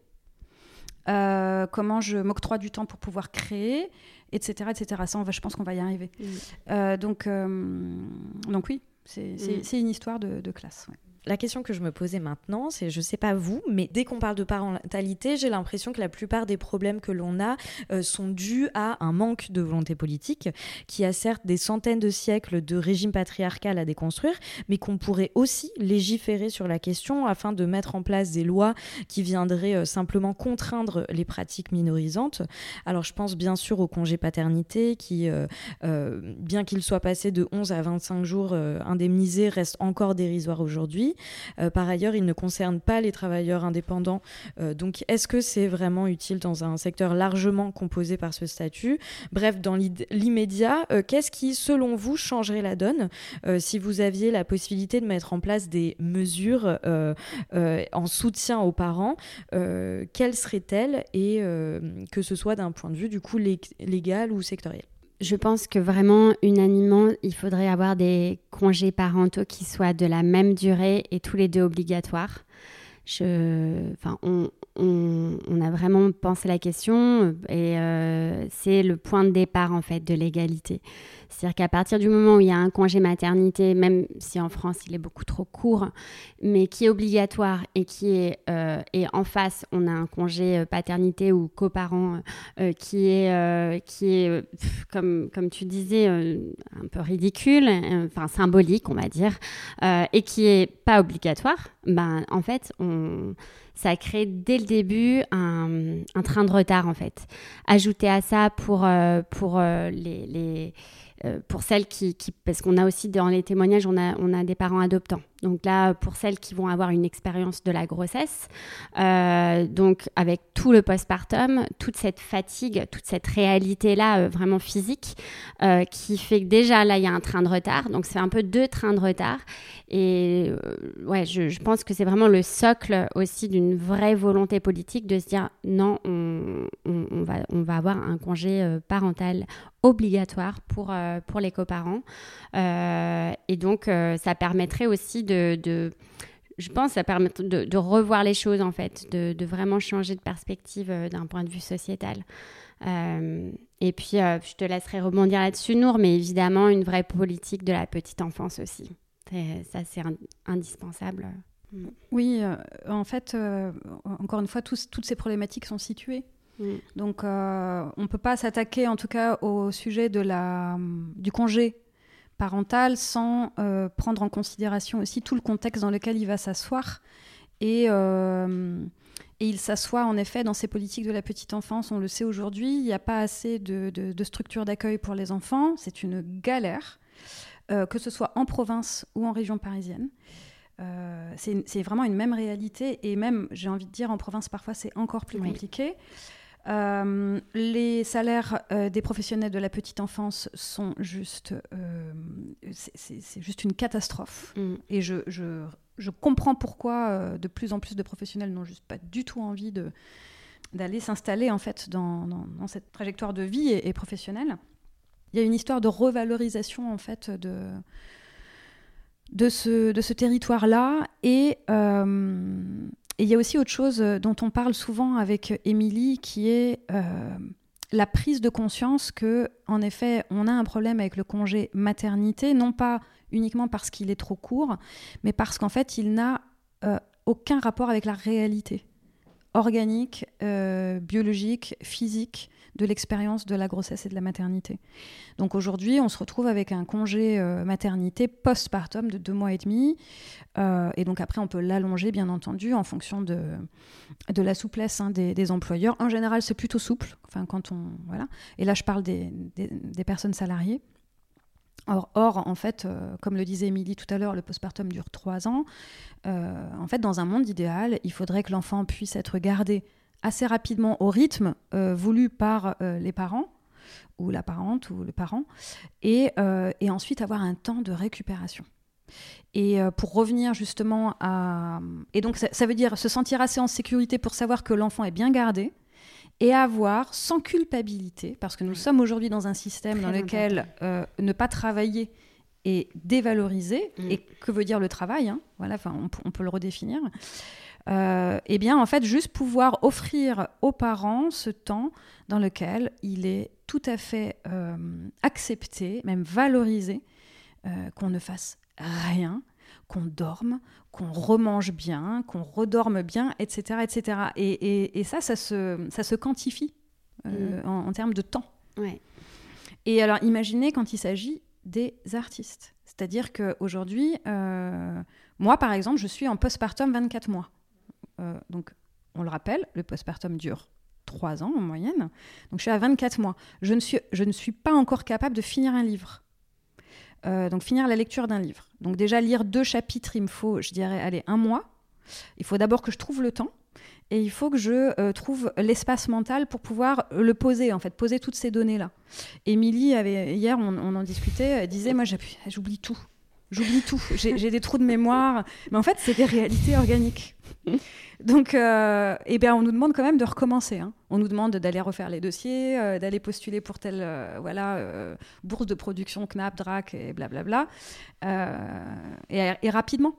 comment je m'octroie du temps pour pouvoir créer, etc., etc. Ça, je pense qu'on va y arriver. Mm. donc, donc oui, c'est mm. une histoire de, classe la question que je me posais maintenant, c'est, je sais pas vous, mais dès qu'on parle de parentalité, j'ai l'impression que la plupart des problèmes que l'on a euh, sont dus à un manque de volonté politique, qui a certes des centaines de siècles de régime patriarcal à déconstruire, mais qu'on pourrait aussi légiférer sur la question afin de mettre en place des lois qui viendraient euh, simplement contraindre les pratiques minorisantes. Alors je pense bien sûr au congé paternité, qui, euh, bien qu'il soit passé de 11 à 25 jours indemnisés, reste encore dérisoire aujourd'hui. Euh, par ailleurs, il ne concerne pas les travailleurs indépendants. Euh, donc, est-ce que c'est vraiment utile dans un secteur largement composé par ce statut? Bref, dans l'immédiat, euh, qu'est-ce qui, selon vous, changerait la donne? Si vous aviez la possibilité de mettre en place des mesures en soutien aux parents Quelles seraient-elles? Et que ce soit d'un point de vue du coup légal ou sectoriel? Je pense que vraiment, unanimement, il faudrait avoir des congés parentaux qui soient de la même durée et tous les deux obligatoires. Enfin, on, on, a vraiment pensé la question et euh, c'est le point de départ en fait de l'égalité. C'est-à-dire qu'à partir du moment où il y a un congé maternité, même si en France il est beaucoup trop court, mais qui est obligatoire et qui est euh, et en face on a un congé euh, paternité ou coparent euh, qui est comme comme tu disais un peu ridicule, enfin symbolique on va dire, et qui est pas obligatoire, ben en fait on ça crée dès le début un, train de retard en fait. Ajouter à ça pour, pour les, les euh, celles qui, parce qu'on a aussi dans les témoignages, on a des parents adoptants. Donc là, pour celles qui vont avoir une expérience de la grossesse, euh, donc avec tout le postpartum, toute cette fatigue, toute cette réalité-là euh, vraiment physique, euh, qui fait que déjà là, il y a un train de retard. Donc c'est un peu deux trains de retard. Et ouais, je, pense que c'est vraiment le socle aussi d'une vraie volonté politique de se dire non, on, va, on va avoir un congé parental obligatoire pour, pour les coparents. et donc, ça permettrait aussi de, je pense, ça permet de, revoir les choses en fait, de, vraiment changer de perspective euh, d'un point de vue sociétal. Euh, et puis, euh, je te laisserai rebondir là-dessus, Nour, mais évidemment, une vraie politique de la petite enfance aussi. Ça, c'est indispensable. Oui, en fait, encore une fois, toutes ces problématiques sont situées. Mm. Donc, on ne peut pas s'attaquer, en tout cas, au sujet de la, du congé parental sans euh, prendre en considération aussi tout le contexte dans lequel il va s'asseoir. Et, euh, et, il s'assoit en effet dans ces politiques de la petite enfance. On le sait aujourd'hui, il n'y a pas assez de, de, structures d'accueil pour les enfants. C'est une galère, euh, que ce soit en province ou en région parisienne. c'est vraiment une même réalité et même, j'ai envie de dire, en province parfois c'est encore plus compliqué. Euh, les salaires euh, des professionnels de la petite enfance sont juste, euh, c'est juste une catastrophe. Mm. Et je, je, je, comprends pourquoi de plus en plus de professionnels n'ont juste pas du tout envie de d'aller s'installer en fait dans, dans, cette trajectoire de vie et, professionnelle. Il y a une histoire de revalorisation en fait de de ce, de ce territoire-là et et il y a aussi autre chose euh, dont on parle souvent avec Émilie, qui est euh, la prise de conscience que, en effet, on a un problème avec le congé maternité, non pas uniquement parce qu'il est trop court, mais parce qu'en fait, il n'a euh, aucun rapport avec la réalité organique, biologique, physique de l'expérience de la grossesse et de la maternité. Donc aujourd'hui, on se retrouve avec un congé euh, maternité postpartum de deux mois et demi. Euh, et donc après, on peut l'allonger, bien entendu, en fonction de, de la souplesse hein, des, employeurs. En général, c'est plutôt souple. Enfin, quand on, voilà. Et là, je parle des, des, personnes salariées. Or, en fait, euh, comme le disait Émilie tout à l'heure, le postpartum dure trois ans. en fait, dans un monde idéal, il faudrait que l'enfant puisse être gardé assez rapidement au rythme euh, voulu par euh, les parents ou la parente ou le parent, euh, et ensuite avoir un temps de récupération. Et pour revenir justement à... Et donc ça, veut dire se sentir assez en sécurité pour savoir que l'enfant est bien gardé, et avoir sans culpabilité, parce que nous sommes aujourd'hui dans un système dans lequel ne pas travailler est dévalorisé, mm. et que veut dire le travail hein, Voilà, enfin on, on, peut le redéfinir. Euh, eh bien, en fait, juste pouvoir offrir aux parents ce temps dans lequel il est tout à fait euh, accepté, même valorisé, euh, qu'on ne fasse rien, qu'on dorme, qu'on remange bien, qu'on redorme bien, etc. etc. Et, ça, ça se, ça se quantifie mmh. en, termes de temps. Et alors, imaginez quand il s'agit des artistes. C'est-à-dire qu'aujourd'hui, moi, par exemple, je suis en postpartum 24 mois. Euh, donc, on le rappelle, le postpartum dure 3 ans en moyenne. Donc, je suis à 24 mois. Je ne suis, je ne suis pas encore capable de finir un livre. Euh, donc, finir la lecture d'un livre. Donc, déjà, lire deux chapitres, il me faut, je dirais, allez, un mois. Il faut d'abord que je trouve le temps. Et il faut que je euh, trouve l'espace mental pour pouvoir le poser, en fait, poser toutes ces données-là. Émilie, avait, hier, on, en discutait, disait, moi, j'oublie tout. J'oublie tout. J'ai des trous de mémoire. Mais en fait, c'est des réalités organiques. [LAUGHS] Donc, euh, eh bien, on nous demande quand même de recommencer. Hein. On nous demande d'aller refaire les dossiers, euh, d'aller postuler pour telle euh, voilà, bourse de production, CNAP, DRAC et blablabla. Et, et, rapidement.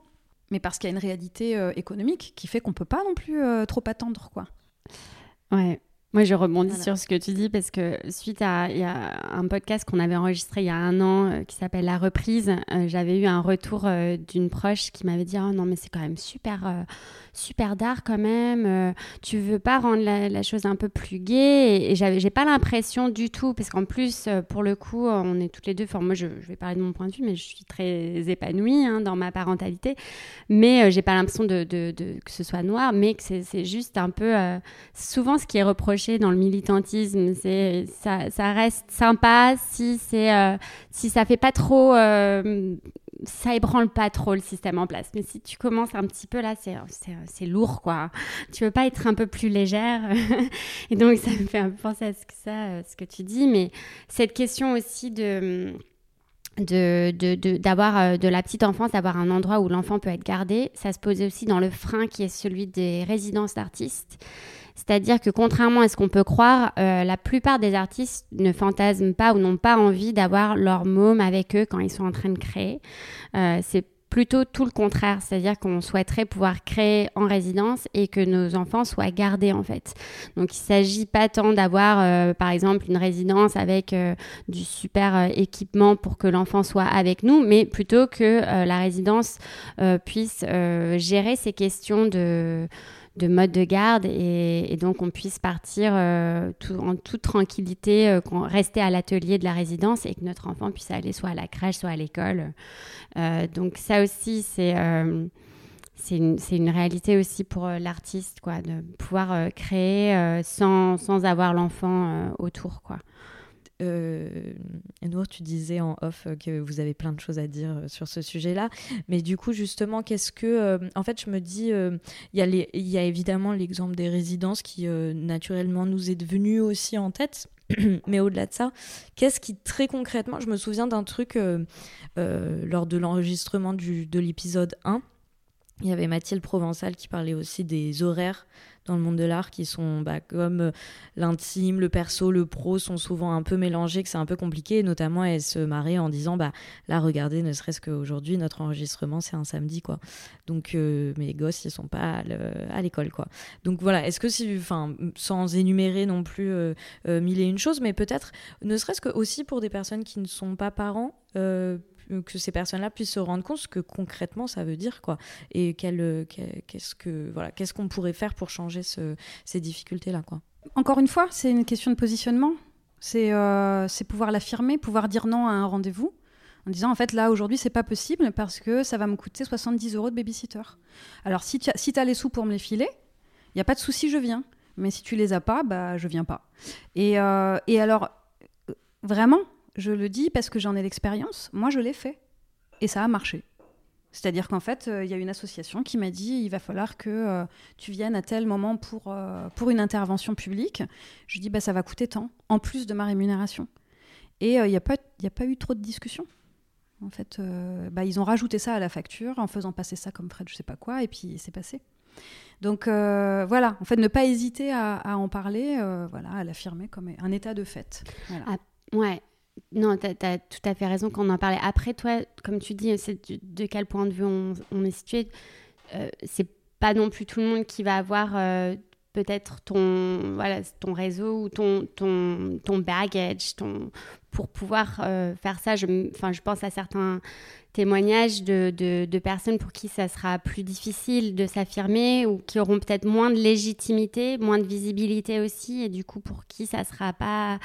Mais parce qu'il y a une réalité économique qui fait qu'on ne peut pas non plus trop attendre. Quoi. Ouais. Moi, je rebondis sur ce que tu dis parce que suite à y a un podcast qu'on avait enregistré il y a un an qui s'appelle La Reprise, j'avais eu un retour d'une proche qui m'avait dit Oh non, mais c'est quand même super super d'art quand même. Euh, tu veux pas rendre la, chose un peu plus gaie? Et, j'avais, j'ai pas l'impression du tout, parce qu'en plus, euh, pour le coup, on est toutes les deux. Enfin, moi, je, vais parler de mon point de vue, mais je suis très épanouie hein, dans ma parentalité. Mais euh, j'ai pas l'impression de, que ce soit noir, mais que c'est, juste un peu. souvent, ce qui est reproché dans le militantisme, ça, reste sympa si c'est si ça fait pas trop ça ébranle pas trop le système en place. Mais si tu commences un petit peu là, c'est lourd, quoi. Tu veux pas être un peu plus légère [LAUGHS] Et donc, ça me fait penser à ce que, ça, ce que tu dis. Mais cette question aussi de d'avoir euh, de, la petite enfance, d'avoir un endroit où l'enfant peut être gardé, ça se posait aussi dans le frein qui est celui des résidences d'artistes. C'est-à-dire que contrairement à ce qu'on peut croire, euh, la plupart des artistes ne fantasment pas ou n'ont pas envie d'avoir leur môme avec eux quand ils sont en train de créer. Euh, c'est plutôt tout le contraire, c'est-à-dire qu'on souhaiterait pouvoir créer en résidence et que nos enfants soient gardés en fait. Donc il s'agit pas tant d'avoir euh, par exemple une résidence avec du super équipement pour que l'enfant soit avec nous, mais plutôt que la résidence puisse gérer ces questions de de mode de garde et, donc on puisse partir euh, en toute tranquillité, euh, rester à l'atelier de la résidence et que notre enfant puisse aller soit à la crèche, soit à l'école. Euh, donc ça aussi, c'est une, réalité aussi pour l'artiste, quoi, de pouvoir créer sans, sans, avoir l'enfant autour, quoi. Euh, tu disais en off que vous avez plein de choses à dire euh, sur ce sujet-là. Mais du coup, justement, qu'est-ce que. Euh, en fait, je me dis, euh, il y, y, a évidemment l'exemple des résidences qui, naturellement, nous est devenu aussi en tête. [CLEARS THROAT] Mais au-delà de ça, qu'est-ce qui, très concrètement, je me souviens d'un truc lors de l'enregistrement de l'épisode 1. Il y avait Mathilde Provençal qui parlait aussi des horaires dans le monde de l'art qui sont bah, comme euh, l'intime, le perso, le pro sont souvent un peu mélangés, que c'est un peu compliqué. notamment, elle se marrait en disant bah là, regardez, ne serait-ce qu'aujourd'hui, notre enregistrement, c'est un samedi, quoi. Donc euh, mes gosses, ils sont pas à l'école, quoi. Donc voilà, est-ce que si, enfin, sans énumérer non plus euh, mille et une choses, mais peut-être, ne serait-ce que aussi pour des personnes qui ne sont pas parents, que ces personnes-là puissent se rendre compte ce que concrètement ça veut dire quoi et qu'est-ce que voilà qu'est-ce qu'on pourrait faire pour changer ces difficultés là quoi encore une fois c'est une question de positionnement c'est euh, pouvoir l'affirmer pouvoir dire non à un rendez-vous en disant en fait là aujourd'hui c'est pas possible parce que ça va me coûter 70 euros de babysitter alors si tu as, les sous pour me les filer il n'y a pas de souci je viens mais si tu les as pas bah je viens pas et, euh, alors euh, vraiment je le dis parce que j'en ai l'expérience. Moi, je l'ai fait. Et ça a marché. C'est-à-dire qu'en fait, euh, il y a une association qui m'a dit il va falloir que euh, tu viennes à tel moment pour, euh, pour une intervention publique. Je dis bah, ça va coûter tant, en plus de ma rémunération. Et il n'y a, pas, a pas eu trop de discussion. En fait, bah, ils ont rajouté ça à la facture en faisant passer ça comme frais de je sais pas quoi, et puis c'est passé. Donc voilà, en fait, ne pas hésiter à, en parler, voilà, à l'affirmer comme un état de fait. Ah, ouais, non, tu as, tout à fait raison quand on en parlait. Après, toi, comme tu dis, de, quel point de vue on, est situé. Euh, c'est pas non plus tout le monde qui va avoir euh, peut-être ton, voilà, ton réseau ou ton, ton, ton baggage pour pouvoir euh, faire ça. Je, je pense à certains témoignages de, de, de, personnes pour qui ça sera plus difficile de s'affirmer ou qui auront peut-être moins de légitimité, moins de visibilité aussi, et du coup pour qui ça sera pas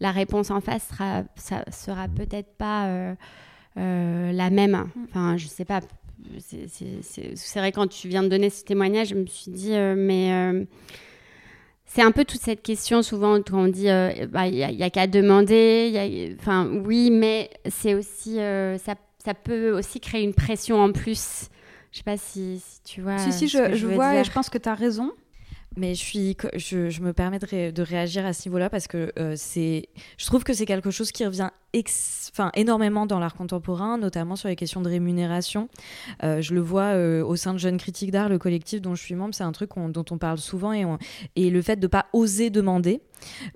la réponse en face sera, ça sera peut-être pas euh, euh, la même. Enfin, je sais pas. C'est vrai, quand tu viens de donner ce témoignage, je me suis dit, euh, mais c'est un peu toute cette question souvent quand on dit bah, il n'y a, qu'à demander. Enfin, oui, mais c'est aussi ça, ça, peut aussi créer une pression en plus. Je sais pas si, tu vois. Si, si, je, je vois et je pense que tu as raison. Mais je, suis, je, me permets de, réagir à ce niveau-là parce que euh, je trouve que c'est quelque chose qui revient énormément dans l'art contemporain, notamment sur les questions de rémunération. Euh, je le vois euh, au sein de Jeunes Critiques d'Art, le collectif dont je suis membre, c'est un truc dont on parle souvent et le fait de ne pas oser demander.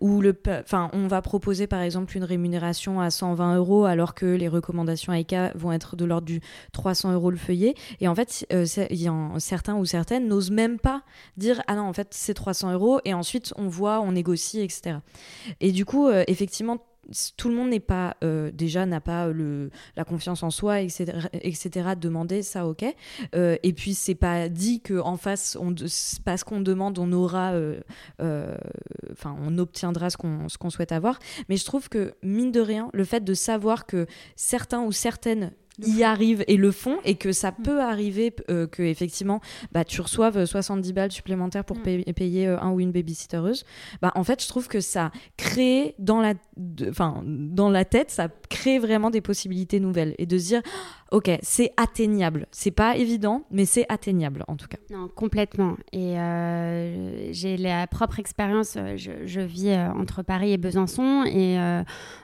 Ou le, enfin, on va proposer par exemple une rémunération à 120 euros alors que les recommandations AICA vont être de l'ordre du 300 euros le feuillet. Et en fait, euh, y a certains ou certaines n'osent même pas dire ah non en fait c'est 300 euros et ensuite on voit, on négocie, etc. Et du coup, effectivement, tout le monde n'est pas euh, déjà n'a pas le la confiance en soi etc etc demander ça ok. Euh, et puis c'est pas dit que en face on parce qu'on demande on aura euh, enfin on obtiendra ce qu'on ce qu'on souhaite avoir. Mais je trouve que mine de rien le fait de savoir que certains ou certaines y arrivent et le font et que ça mm. peut arriver euh, que effectivement bah, tu reçoives 70 balles supplémentaires pour mm. payer, euh, un ou une babysitteuse bah en fait je trouve que ça crée dans la enfin dans la tête ça crée vraiment des possibilités nouvelles et de se dire ok, c'est atteignable. C'est pas évident, mais c'est atteignable en tout cas. Non, complètement. Et euh, j'ai la propre expérience. Euh, je, vis euh, entre Paris et Besançon et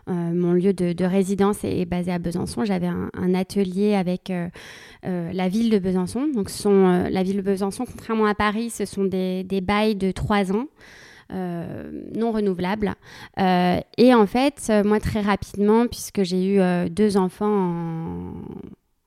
mon lieu de, résidence est, basé à Besançon. J'avais un, atelier avec la ville de Besançon. Donc, sont, la ville de Besançon, contrairement à Paris, ce sont des, bails de trois ans. non renouvelables. et en fait, moi, très rapidement, puisque j'ai eu deux enfants en,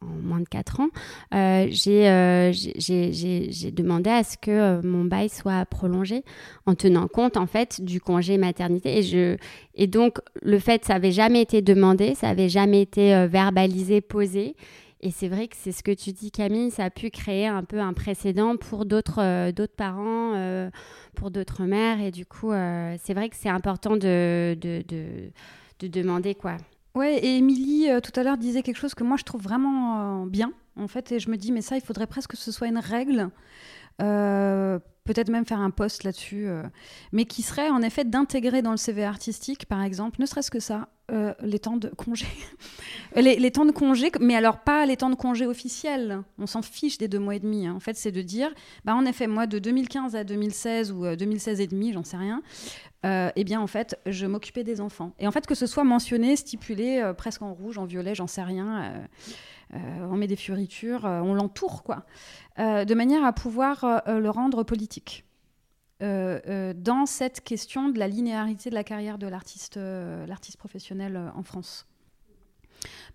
en moins de 4 ans, euh, euh, j'ai demandé à ce que euh, mon bail soit prolongé en tenant compte en fait du congé maternité. Et, donc le fait, ça n'avait jamais été demandé, ça n'avait jamais été verbalisé, posé. Et c'est vrai que c'est ce que tu dis, Camille, ça a pu créer un peu un précédent pour d'autres parents, pour d'autres mères. Et du coup, c'est vrai que c'est important de demander quoi. Ouais, et Émilie, euh, tout à l'heure, disait quelque chose que moi, je trouve vraiment euh, bien, en fait, et je me dis, mais ça, il faudrait presque que ce soit une règle, euh, peut-être même faire un post là-dessus, mais qui serait en effet d'intégrer dans le CV artistique, par exemple, ne serait-ce que ça, les temps de congé. [LAUGHS] les, temps de congé, mais alors pas les temps de congé officiels, on s'en fiche des deux mois et demi, hein. en fait, c'est de dire, bah, en effet, moi, de 2015 à 2016 ou 2016 et demi, j'en sais rien, euh, eh bien, en fait, je m'occupais des enfants. Et en fait, que ce soit mentionné, stipulé, euh, presque en rouge, en violet, j'en sais rien, euh, on met des fioritures, on l'entoure, quoi, de manière à pouvoir le rendre politique. Dans cette question de la linéarité de la carrière de l'artiste, l'artiste professionnel en France.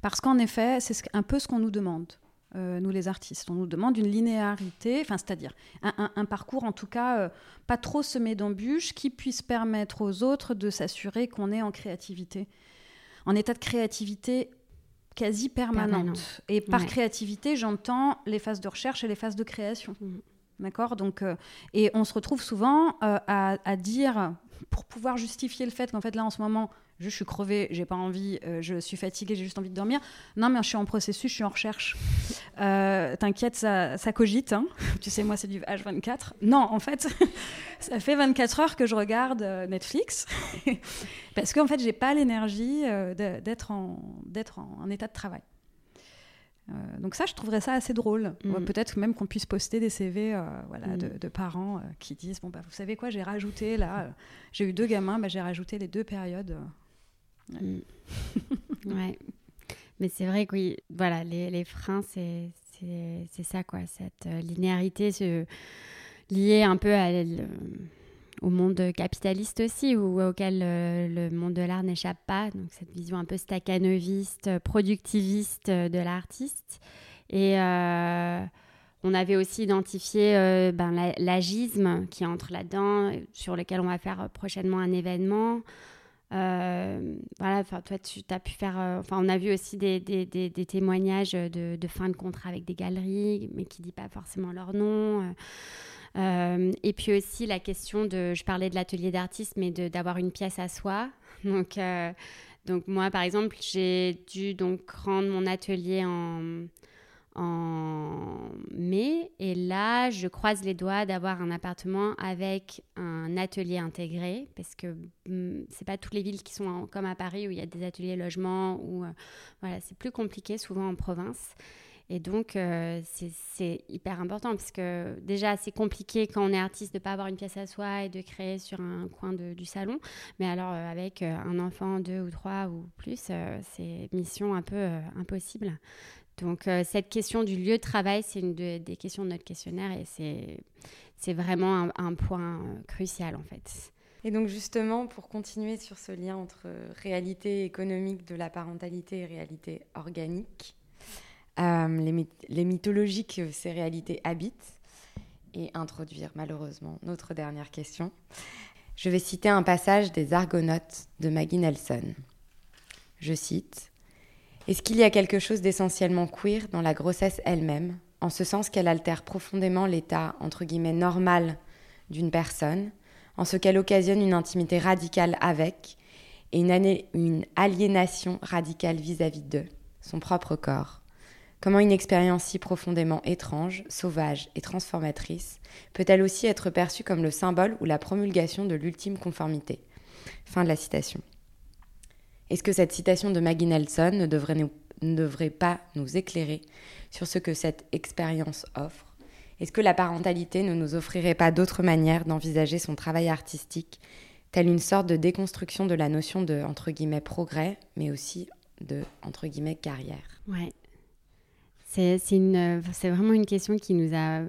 Parce qu'en effet, c'est un peu ce qu'on nous demande. Euh, nous les artistes. On nous demande une linéarité, enfin, c'est-à-dire un, parcours en tout cas euh, pas trop semé d'embûches qui puisse permettre aux autres de s'assurer qu'on est en créativité, en état de créativité quasi permanente. Et par créativité, j'entends les phases de recherche et les phases de création. Mm. D'accord? Donc, euh, et on se retrouve souvent à, à, dire, pour pouvoir justifier le fait qu'en fait, là, en ce moment, je suis crevée, j'ai pas envie, euh, je suis fatiguée, j'ai juste envie de dormir. Non, mais je suis en processus, je suis en recherche. Euh, t'inquiète, ça, cogite. Hein. [LAUGHS] tu sais, moi, c'est du H24. Non, en fait, [LAUGHS] ça fait 24 heures que je regarde euh, Netflix [LAUGHS] parce qu'en fait, j'ai pas l'énergie d'être en, en, état de travail. Donc ça, je trouverais ça assez drôle. Mm. Peut-être même qu'on puisse poster des CV voilà, mm. de, parents qui disent, bon, bah, vous savez quoi, j'ai rajouté, là, j'ai eu deux gamins, bah, j'ai rajouté les deux périodes Mm. [LAUGHS] Ouais. Mais c'est vrai que oui, voilà, les, les freins, c'est ça, quoi. Cette euh, linéarité liée un peu à, au monde capitaliste aussi, ou auquel euh, le monde de l'art n'échappe pas. Donc, cette vision un peu staccanoviste, productiviste de l'artiste. Et. on avait aussi identifié ben, l'agisme qui entre là-dedans, sur lequel on va faire prochainement un événement. Euh, voilà, toi, tu as pu faire. Euh, enfin, on a vu aussi des, des, des, témoignages de, de, fin de contrat avec des galeries, mais qui ne disent pas forcément leur nom. Euh, et puis aussi la question de. Je parlais de l'atelier d'artiste, mais d'avoir une pièce à soi. [LAUGHS] Donc, donc, moi, par exemple, j'ai dû donc rendre mon atelier en en mai. Et là, je croise les doigts d'avoir un appartement avec un atelier intégré, parce que hmm, c'est pas toutes les villes qui sont comme à Paris où il y a des ateliers logements, ou euh, voilà, c'est plus compliqué souvent en province. Et donc, euh, c'est hyper important parce que déjà, c'est compliqué quand on est artiste de ne pas avoir une pièce à soi et de créer sur un coin du salon. Mais alors, euh, avec un enfant, deux ou trois ou plus, c'est mission un peu impossible. Donc euh, cette question du lieu de travail, c'est une des questions de notre questionnaire et c'est vraiment un, point euh, crucial en fait. Et donc justement, pour continuer sur ce lien entre réalité économique de la parentalité et réalité organique, euh, les, mythologies que ces réalités habitent, et introduire malheureusement notre dernière question, je vais citer un passage des Argonautes de Maggie Nelson. Je cite est-ce qu'il y a quelque chose d'essentiellement queer dans la grossesse elle-même, en ce sens qu'elle altère profondément l'état, entre guillemets, normal d'une personne, en ce qu'elle occasionne une intimité radicale avec et une, aliénation radicale vis-à-vis d'eux, son propre corps, Comment une expérience si profondément étrange, sauvage et transformatrice peut-elle aussi être perçue comme le symbole ou la promulgation de l'ultime conformité? Fin de la citation. Est-ce que cette citation de Maggie Nelson ne devrait, pas nous éclairer sur ce que cette expérience offre? Est-ce que la parentalité ne nous offrirait pas d'autres manières d'envisager son travail artistique, telle une sorte de déconstruction de la notion de progrès, mais aussi de carrière? Ouais. C'est vraiment une question qui nous a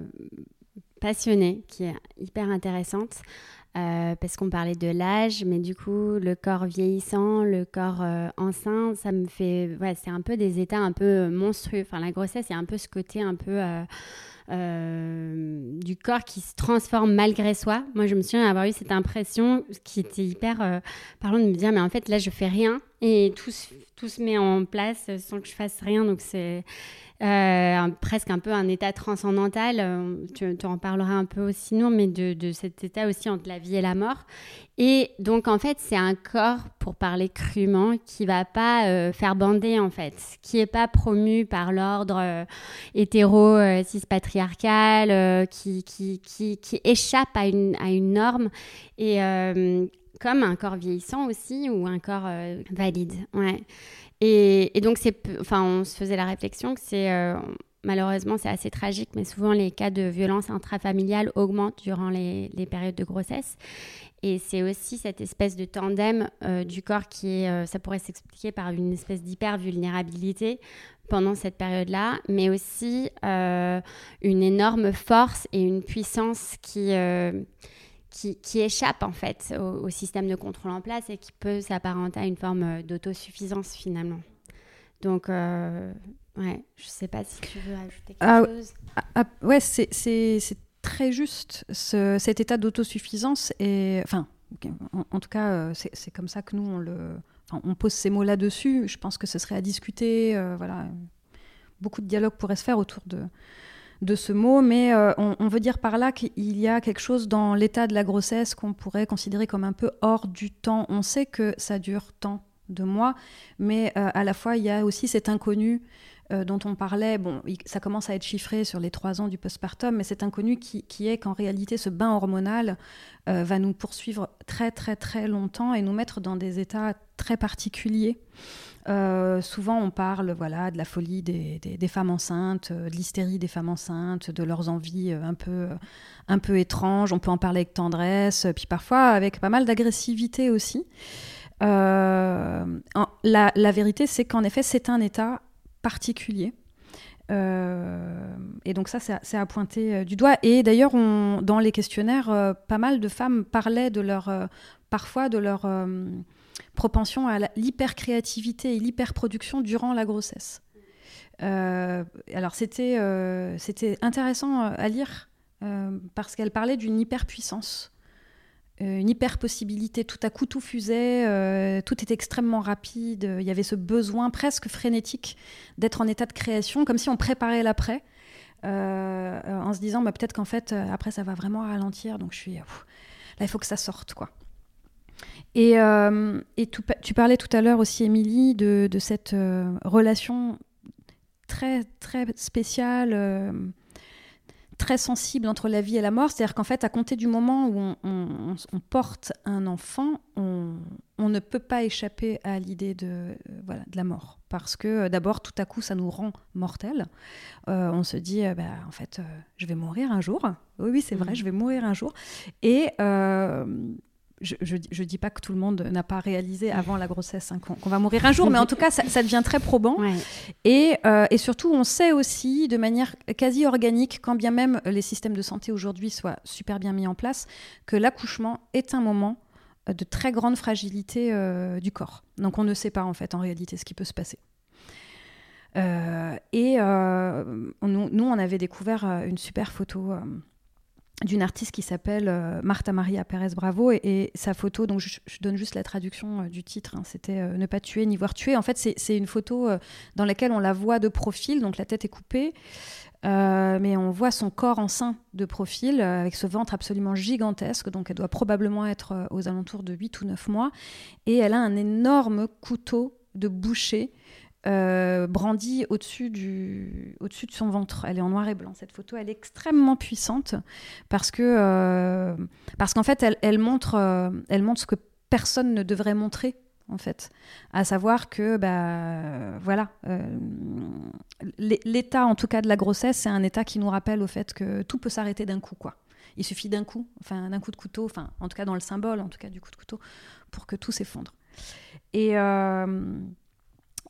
passionnés, qui est hyper intéressante. Euh, parce qu'on parlait de l'âge, mais du coup, le corps vieillissant, le corps euh, enceint, ça me fait. C'est un peu des états un peu monstrueux. Enfin, la grossesse, c'est un peu ce côté un peu. Euh, du corps qui se transforme malgré soi. Moi, je me souviens avoir eu cette impression qui était hyper parlant de me dire, mais en fait, là, je fais rien et tout, tout se met en place sans que je fasse rien. Donc, c'est euh, presque un peu un état transcendantal. Euh, tu, en parleras un peu aussi, non, mais de, cet état aussi entre la vie et la mort. Et donc, en fait, c'est un corps, pour parler crûment, qui va pas euh, faire bander, en fait, qui est pas promu par l'ordre hétéro, cis-patriarcal, qui, qui, qui, qui, échappe à une, à une norme. Et comme un corps vieillissant aussi, ou un corps valide. Ouais. Et, donc, c'est, enfin, on se faisait la réflexion que c'est, euh, malheureusement, c'est assez tragique, mais souvent les cas de violence intrafamiliale augmentent durant les, périodes de grossesse. Et c'est aussi cette espèce de tandem euh, du corps qui est, euh, ça pourrait s'expliquer par une espèce d'hyper-vulnérabilité pendant cette période-là, mais aussi une énorme force et une puissance qui qui, échappe en fait au, système de contrôle en place et qui peut s'apparenter à une forme euh, d'autosuffisance finalement. Donc, euh, ouais, je sais pas si tu veux ajouter quelque ah, chose. Ah, ah, ouais, c'est très juste cet état d'autosuffisance et enfin, en, tout cas, euh, c'est comme ça que nous on le, on pose ces mots là-dessus. Je pense que ce serait à discuter. Euh, voilà, beaucoup de dialogue pourrait se faire autour de de ce mot, mais euh, on, veut dire par là qu'il y a quelque chose dans l'état de la grossesse qu'on pourrait considérer comme un peu hors du temps. On sait que ça dure tant de mois, mais euh, à la fois il y a aussi cet inconnu euh, dont on parlait. Bon, ça commence à être chiffré sur les trois ans du postpartum, mais cet inconnu qui, qui est qu'en réalité ce bain hormonal va nous poursuivre très très très longtemps et nous mettre dans des états très particuliers. Euh, souvent, on parle voilà, de la folie des, femmes enceintes, euh, de l'hystérie des femmes enceintes, de leurs envies euh, un peu, un peu étranges. On peut en parler avec tendresse, puis parfois avec pas mal d'agressivité aussi. la, vérité, c'est qu'en effet, c'est un état particulier. Et donc ça, c'est à, pointer du doigt. Et d'ailleurs, dans les questionnaires, pas mal de femmes parlaient de leur, parfois de leur propension à l'hypercréativité et l'hyperproduction durant la grossesse. Euh, alors c'était euh, intéressant euh, à lire parce qu'elle parlait d'une hyperpuissance, une hyperpossibilité. Tout à coup tout fusait, tout était extrêmement rapide. Il y avait ce besoin presque frénétique d'être en état de création, comme si on préparait l'après, en se disant bah, peut-être qu'en fait après ça va vraiment ralentir. Donc je suis là il faut que ça sorte quoi. Et, euh, tu, parlais tout à l'heure aussi, Émilie, de, cette euh, relation très, très spéciale, euh, très sensible entre la vie et la mort. C'est-à-dire qu'en fait, à compter du moment où on, porte un enfant, on, ne peut pas échapper à l'idée de, voilà, de la mort. Parce que d'abord, tout à coup, ça nous rend mortels. on se dit, bah, en fait, je vais mourir un jour. Oui, oui, c'est vrai, mmh. je vais mourir un jour. Et je, je, dis pas que tout le monde n'a pas réalisé avant la grossesse hein, qu'on va mourir un jour, [LAUGHS] mais en tout cas, ça, devient très probant. Et, euh, et, surtout, on sait aussi de manière quasi organique, quand bien même les systèmes de santé aujourd'hui soient super bien mis en place, que l'accouchement est un moment euh, de très grande fragilité euh, du corps. Donc on ne sait pas en fait en réalité ce qui peut se passer. et nous, nous, on avait découvert une super photo d'une artiste qui s'appelle euh, Marta Maria Pérez Bravo et, sa photo, donc je, donne juste la traduction euh, du titre, hein, c'était euh, Ne pas tuer ni voir tuer. En fait, c'est une photo dans laquelle on la voit de profil, donc la tête est coupée, mais on voit son corps enceint de profil avec ce ventre absolument gigantesque, donc elle doit probablement être aux alentours de 8 ou 9 mois, et elle a un énorme couteau de boucher brandie au-dessus du, au-dessus de son ventre. Elle est en noir et blanc. Cette photo, elle est extrêmement puissante parce que, parce qu'en fait, elle, montre, elle montre ce que personne ne devrait montrer en fait, à savoir que bah voilà, euh, l'état en tout cas de la grossesse, c'est un état qui nous rappelle au fait que tout peut s'arrêter d'un coup quoi. Il suffit d'un coup, enfin d'un coup de couteau, enfin en tout cas dans le symbole, en tout cas du coup de couteau, pour que tout s'effondre. Et euh,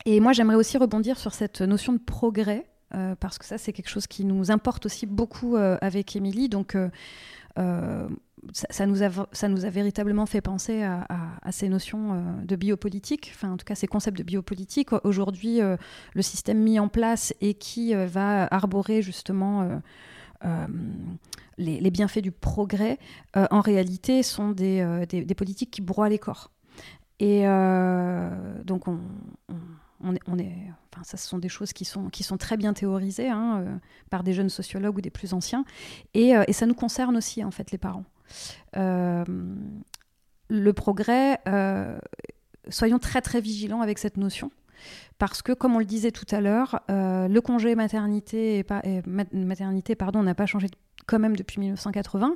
et moi j'aimerais aussi rebondir sur cette notion de progrès euh, parce que ça c'est quelque chose qui nous importe aussi beaucoup avec Émilie. Donc ça, nous a, ça nous a véritablement fait penser à, ces notions euh, de biopolitique, enfin en tout cas ces concepts de biopolitique. Aujourd'hui, euh, le système mis en place et qui euh, va arborer justement les, bienfaits du progrès, en réalité sont des, des, politiques qui broient les corps. Et donc on, on, on est, enfin, ça, ce sont des choses qui sont, qui sont très bien théorisées hein, par des jeunes sociologues ou des plus anciens, et, et ça nous concerne aussi en fait les parents. Euh, le progrès, euh, soyons très très vigilants avec cette notion parce que, comme on le disait tout à l'heure, euh, le congé maternité, et, maternité pardon, n'a pas changé quand même depuis 1980.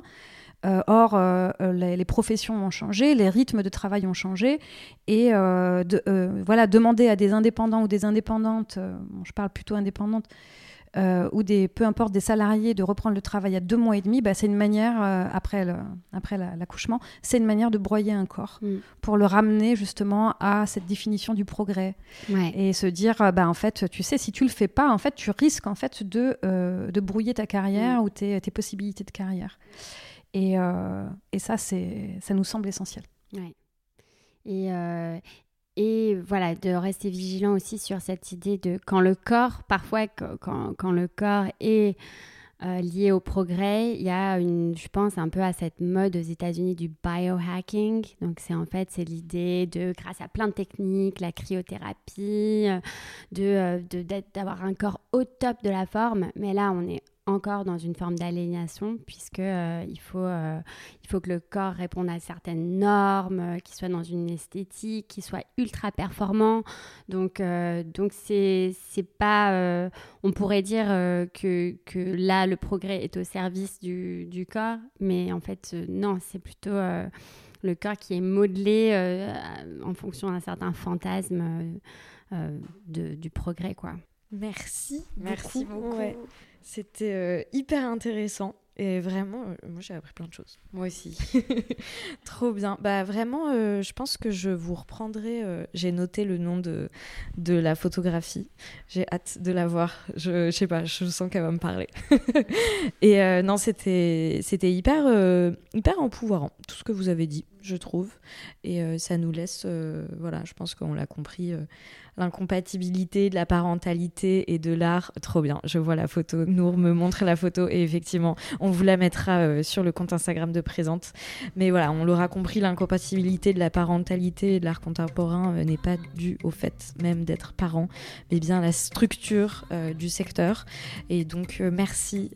Or, les, professions ont changé, les rythmes de travail ont changé, et de, voilà, demander à des indépendants ou des indépendantes, je parle plutôt indépendantes, euh, ou des, peu importe des salariés de reprendre le travail à deux mois et demi, bah, c'est une manière, euh, après, après l'accouchement, c'est une manière de broyer un corps mm. pour le ramener justement à cette définition du progrès et se dire, euh, bah, en fait, tu sais, si tu le fais pas, en fait, tu risques en fait de, de brouiller ta carrière mm. ou tes, tes, possibilités de carrière. Et, et ça, ça nous semble essentiel. Ouais. Et, et voilà, de rester vigilant aussi sur cette idée de quand le corps, parfois quand, quand le corps est euh, lié au progrès, il y a une, je pense un peu à cette mode aux États-Unis du biohacking. Donc c'est en fait c'est l'idée de, grâce à plein de techniques, la cryothérapie, euh, de euh, d'avoir un corps au top de la forme. Mais là on est encore dans une forme d'aliénation puisque euh, il, faut, euh, il faut que le corps réponde à certaines normes, euh, qu'il soit dans une esthétique, qu'il soit ultra performant. Donc donc c'est c'est pas on pourrait dire que, que là le progrès est au service du, du corps, mais en fait non, c'est plutôt le corps qui est modelé en fonction d'un certain fantasme de, du progrès quoi. Merci. Merci beaucoup. C'était euh, hyper intéressant. Et vraiment, euh, moi j'ai appris plein de choses. Moi aussi. [LAUGHS] Trop bien. Bah vraiment, euh, je pense que je vous reprendrai. j'ai noté le nom de, de la photographie. J'ai hâte de la voir. Je, je sais pas, je sens qu'elle va me parler. [LAUGHS] Et non, c'était c'était hyper hyper empouvoirant tout ce que vous avez dit, je trouve. Et ça nous laisse, voilà, je pense qu'on l'a compris l'incompatibilité de la parentalité et de l'art. Trop bien, je vois la photo. Nour me montre la photo et effectivement, on vous la mettra euh, sur le compte Instagram de Présente. Mais voilà, on l'aura compris, l'incompatibilité de la parentalité et de l'art contemporain euh, n'est pas due au fait même d'être parent, mais bien la structure euh, du secteur. Et donc, merci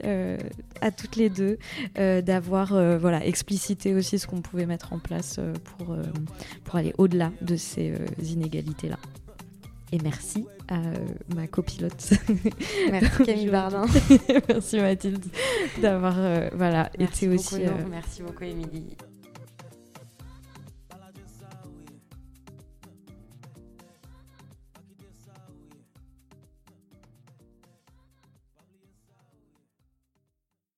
à toutes les deux d'avoir voilà, explicité aussi ce qu'on pouvait mettre en place pour, pour aller au-delà de ces inégalités-là. Et merci à ma copilote. [LAUGHS] Merci Camille Bardin. [LAUGHS] merci Mathilde d'avoir euh, voilà, été aussi. Euh, merci beaucoup Émilie.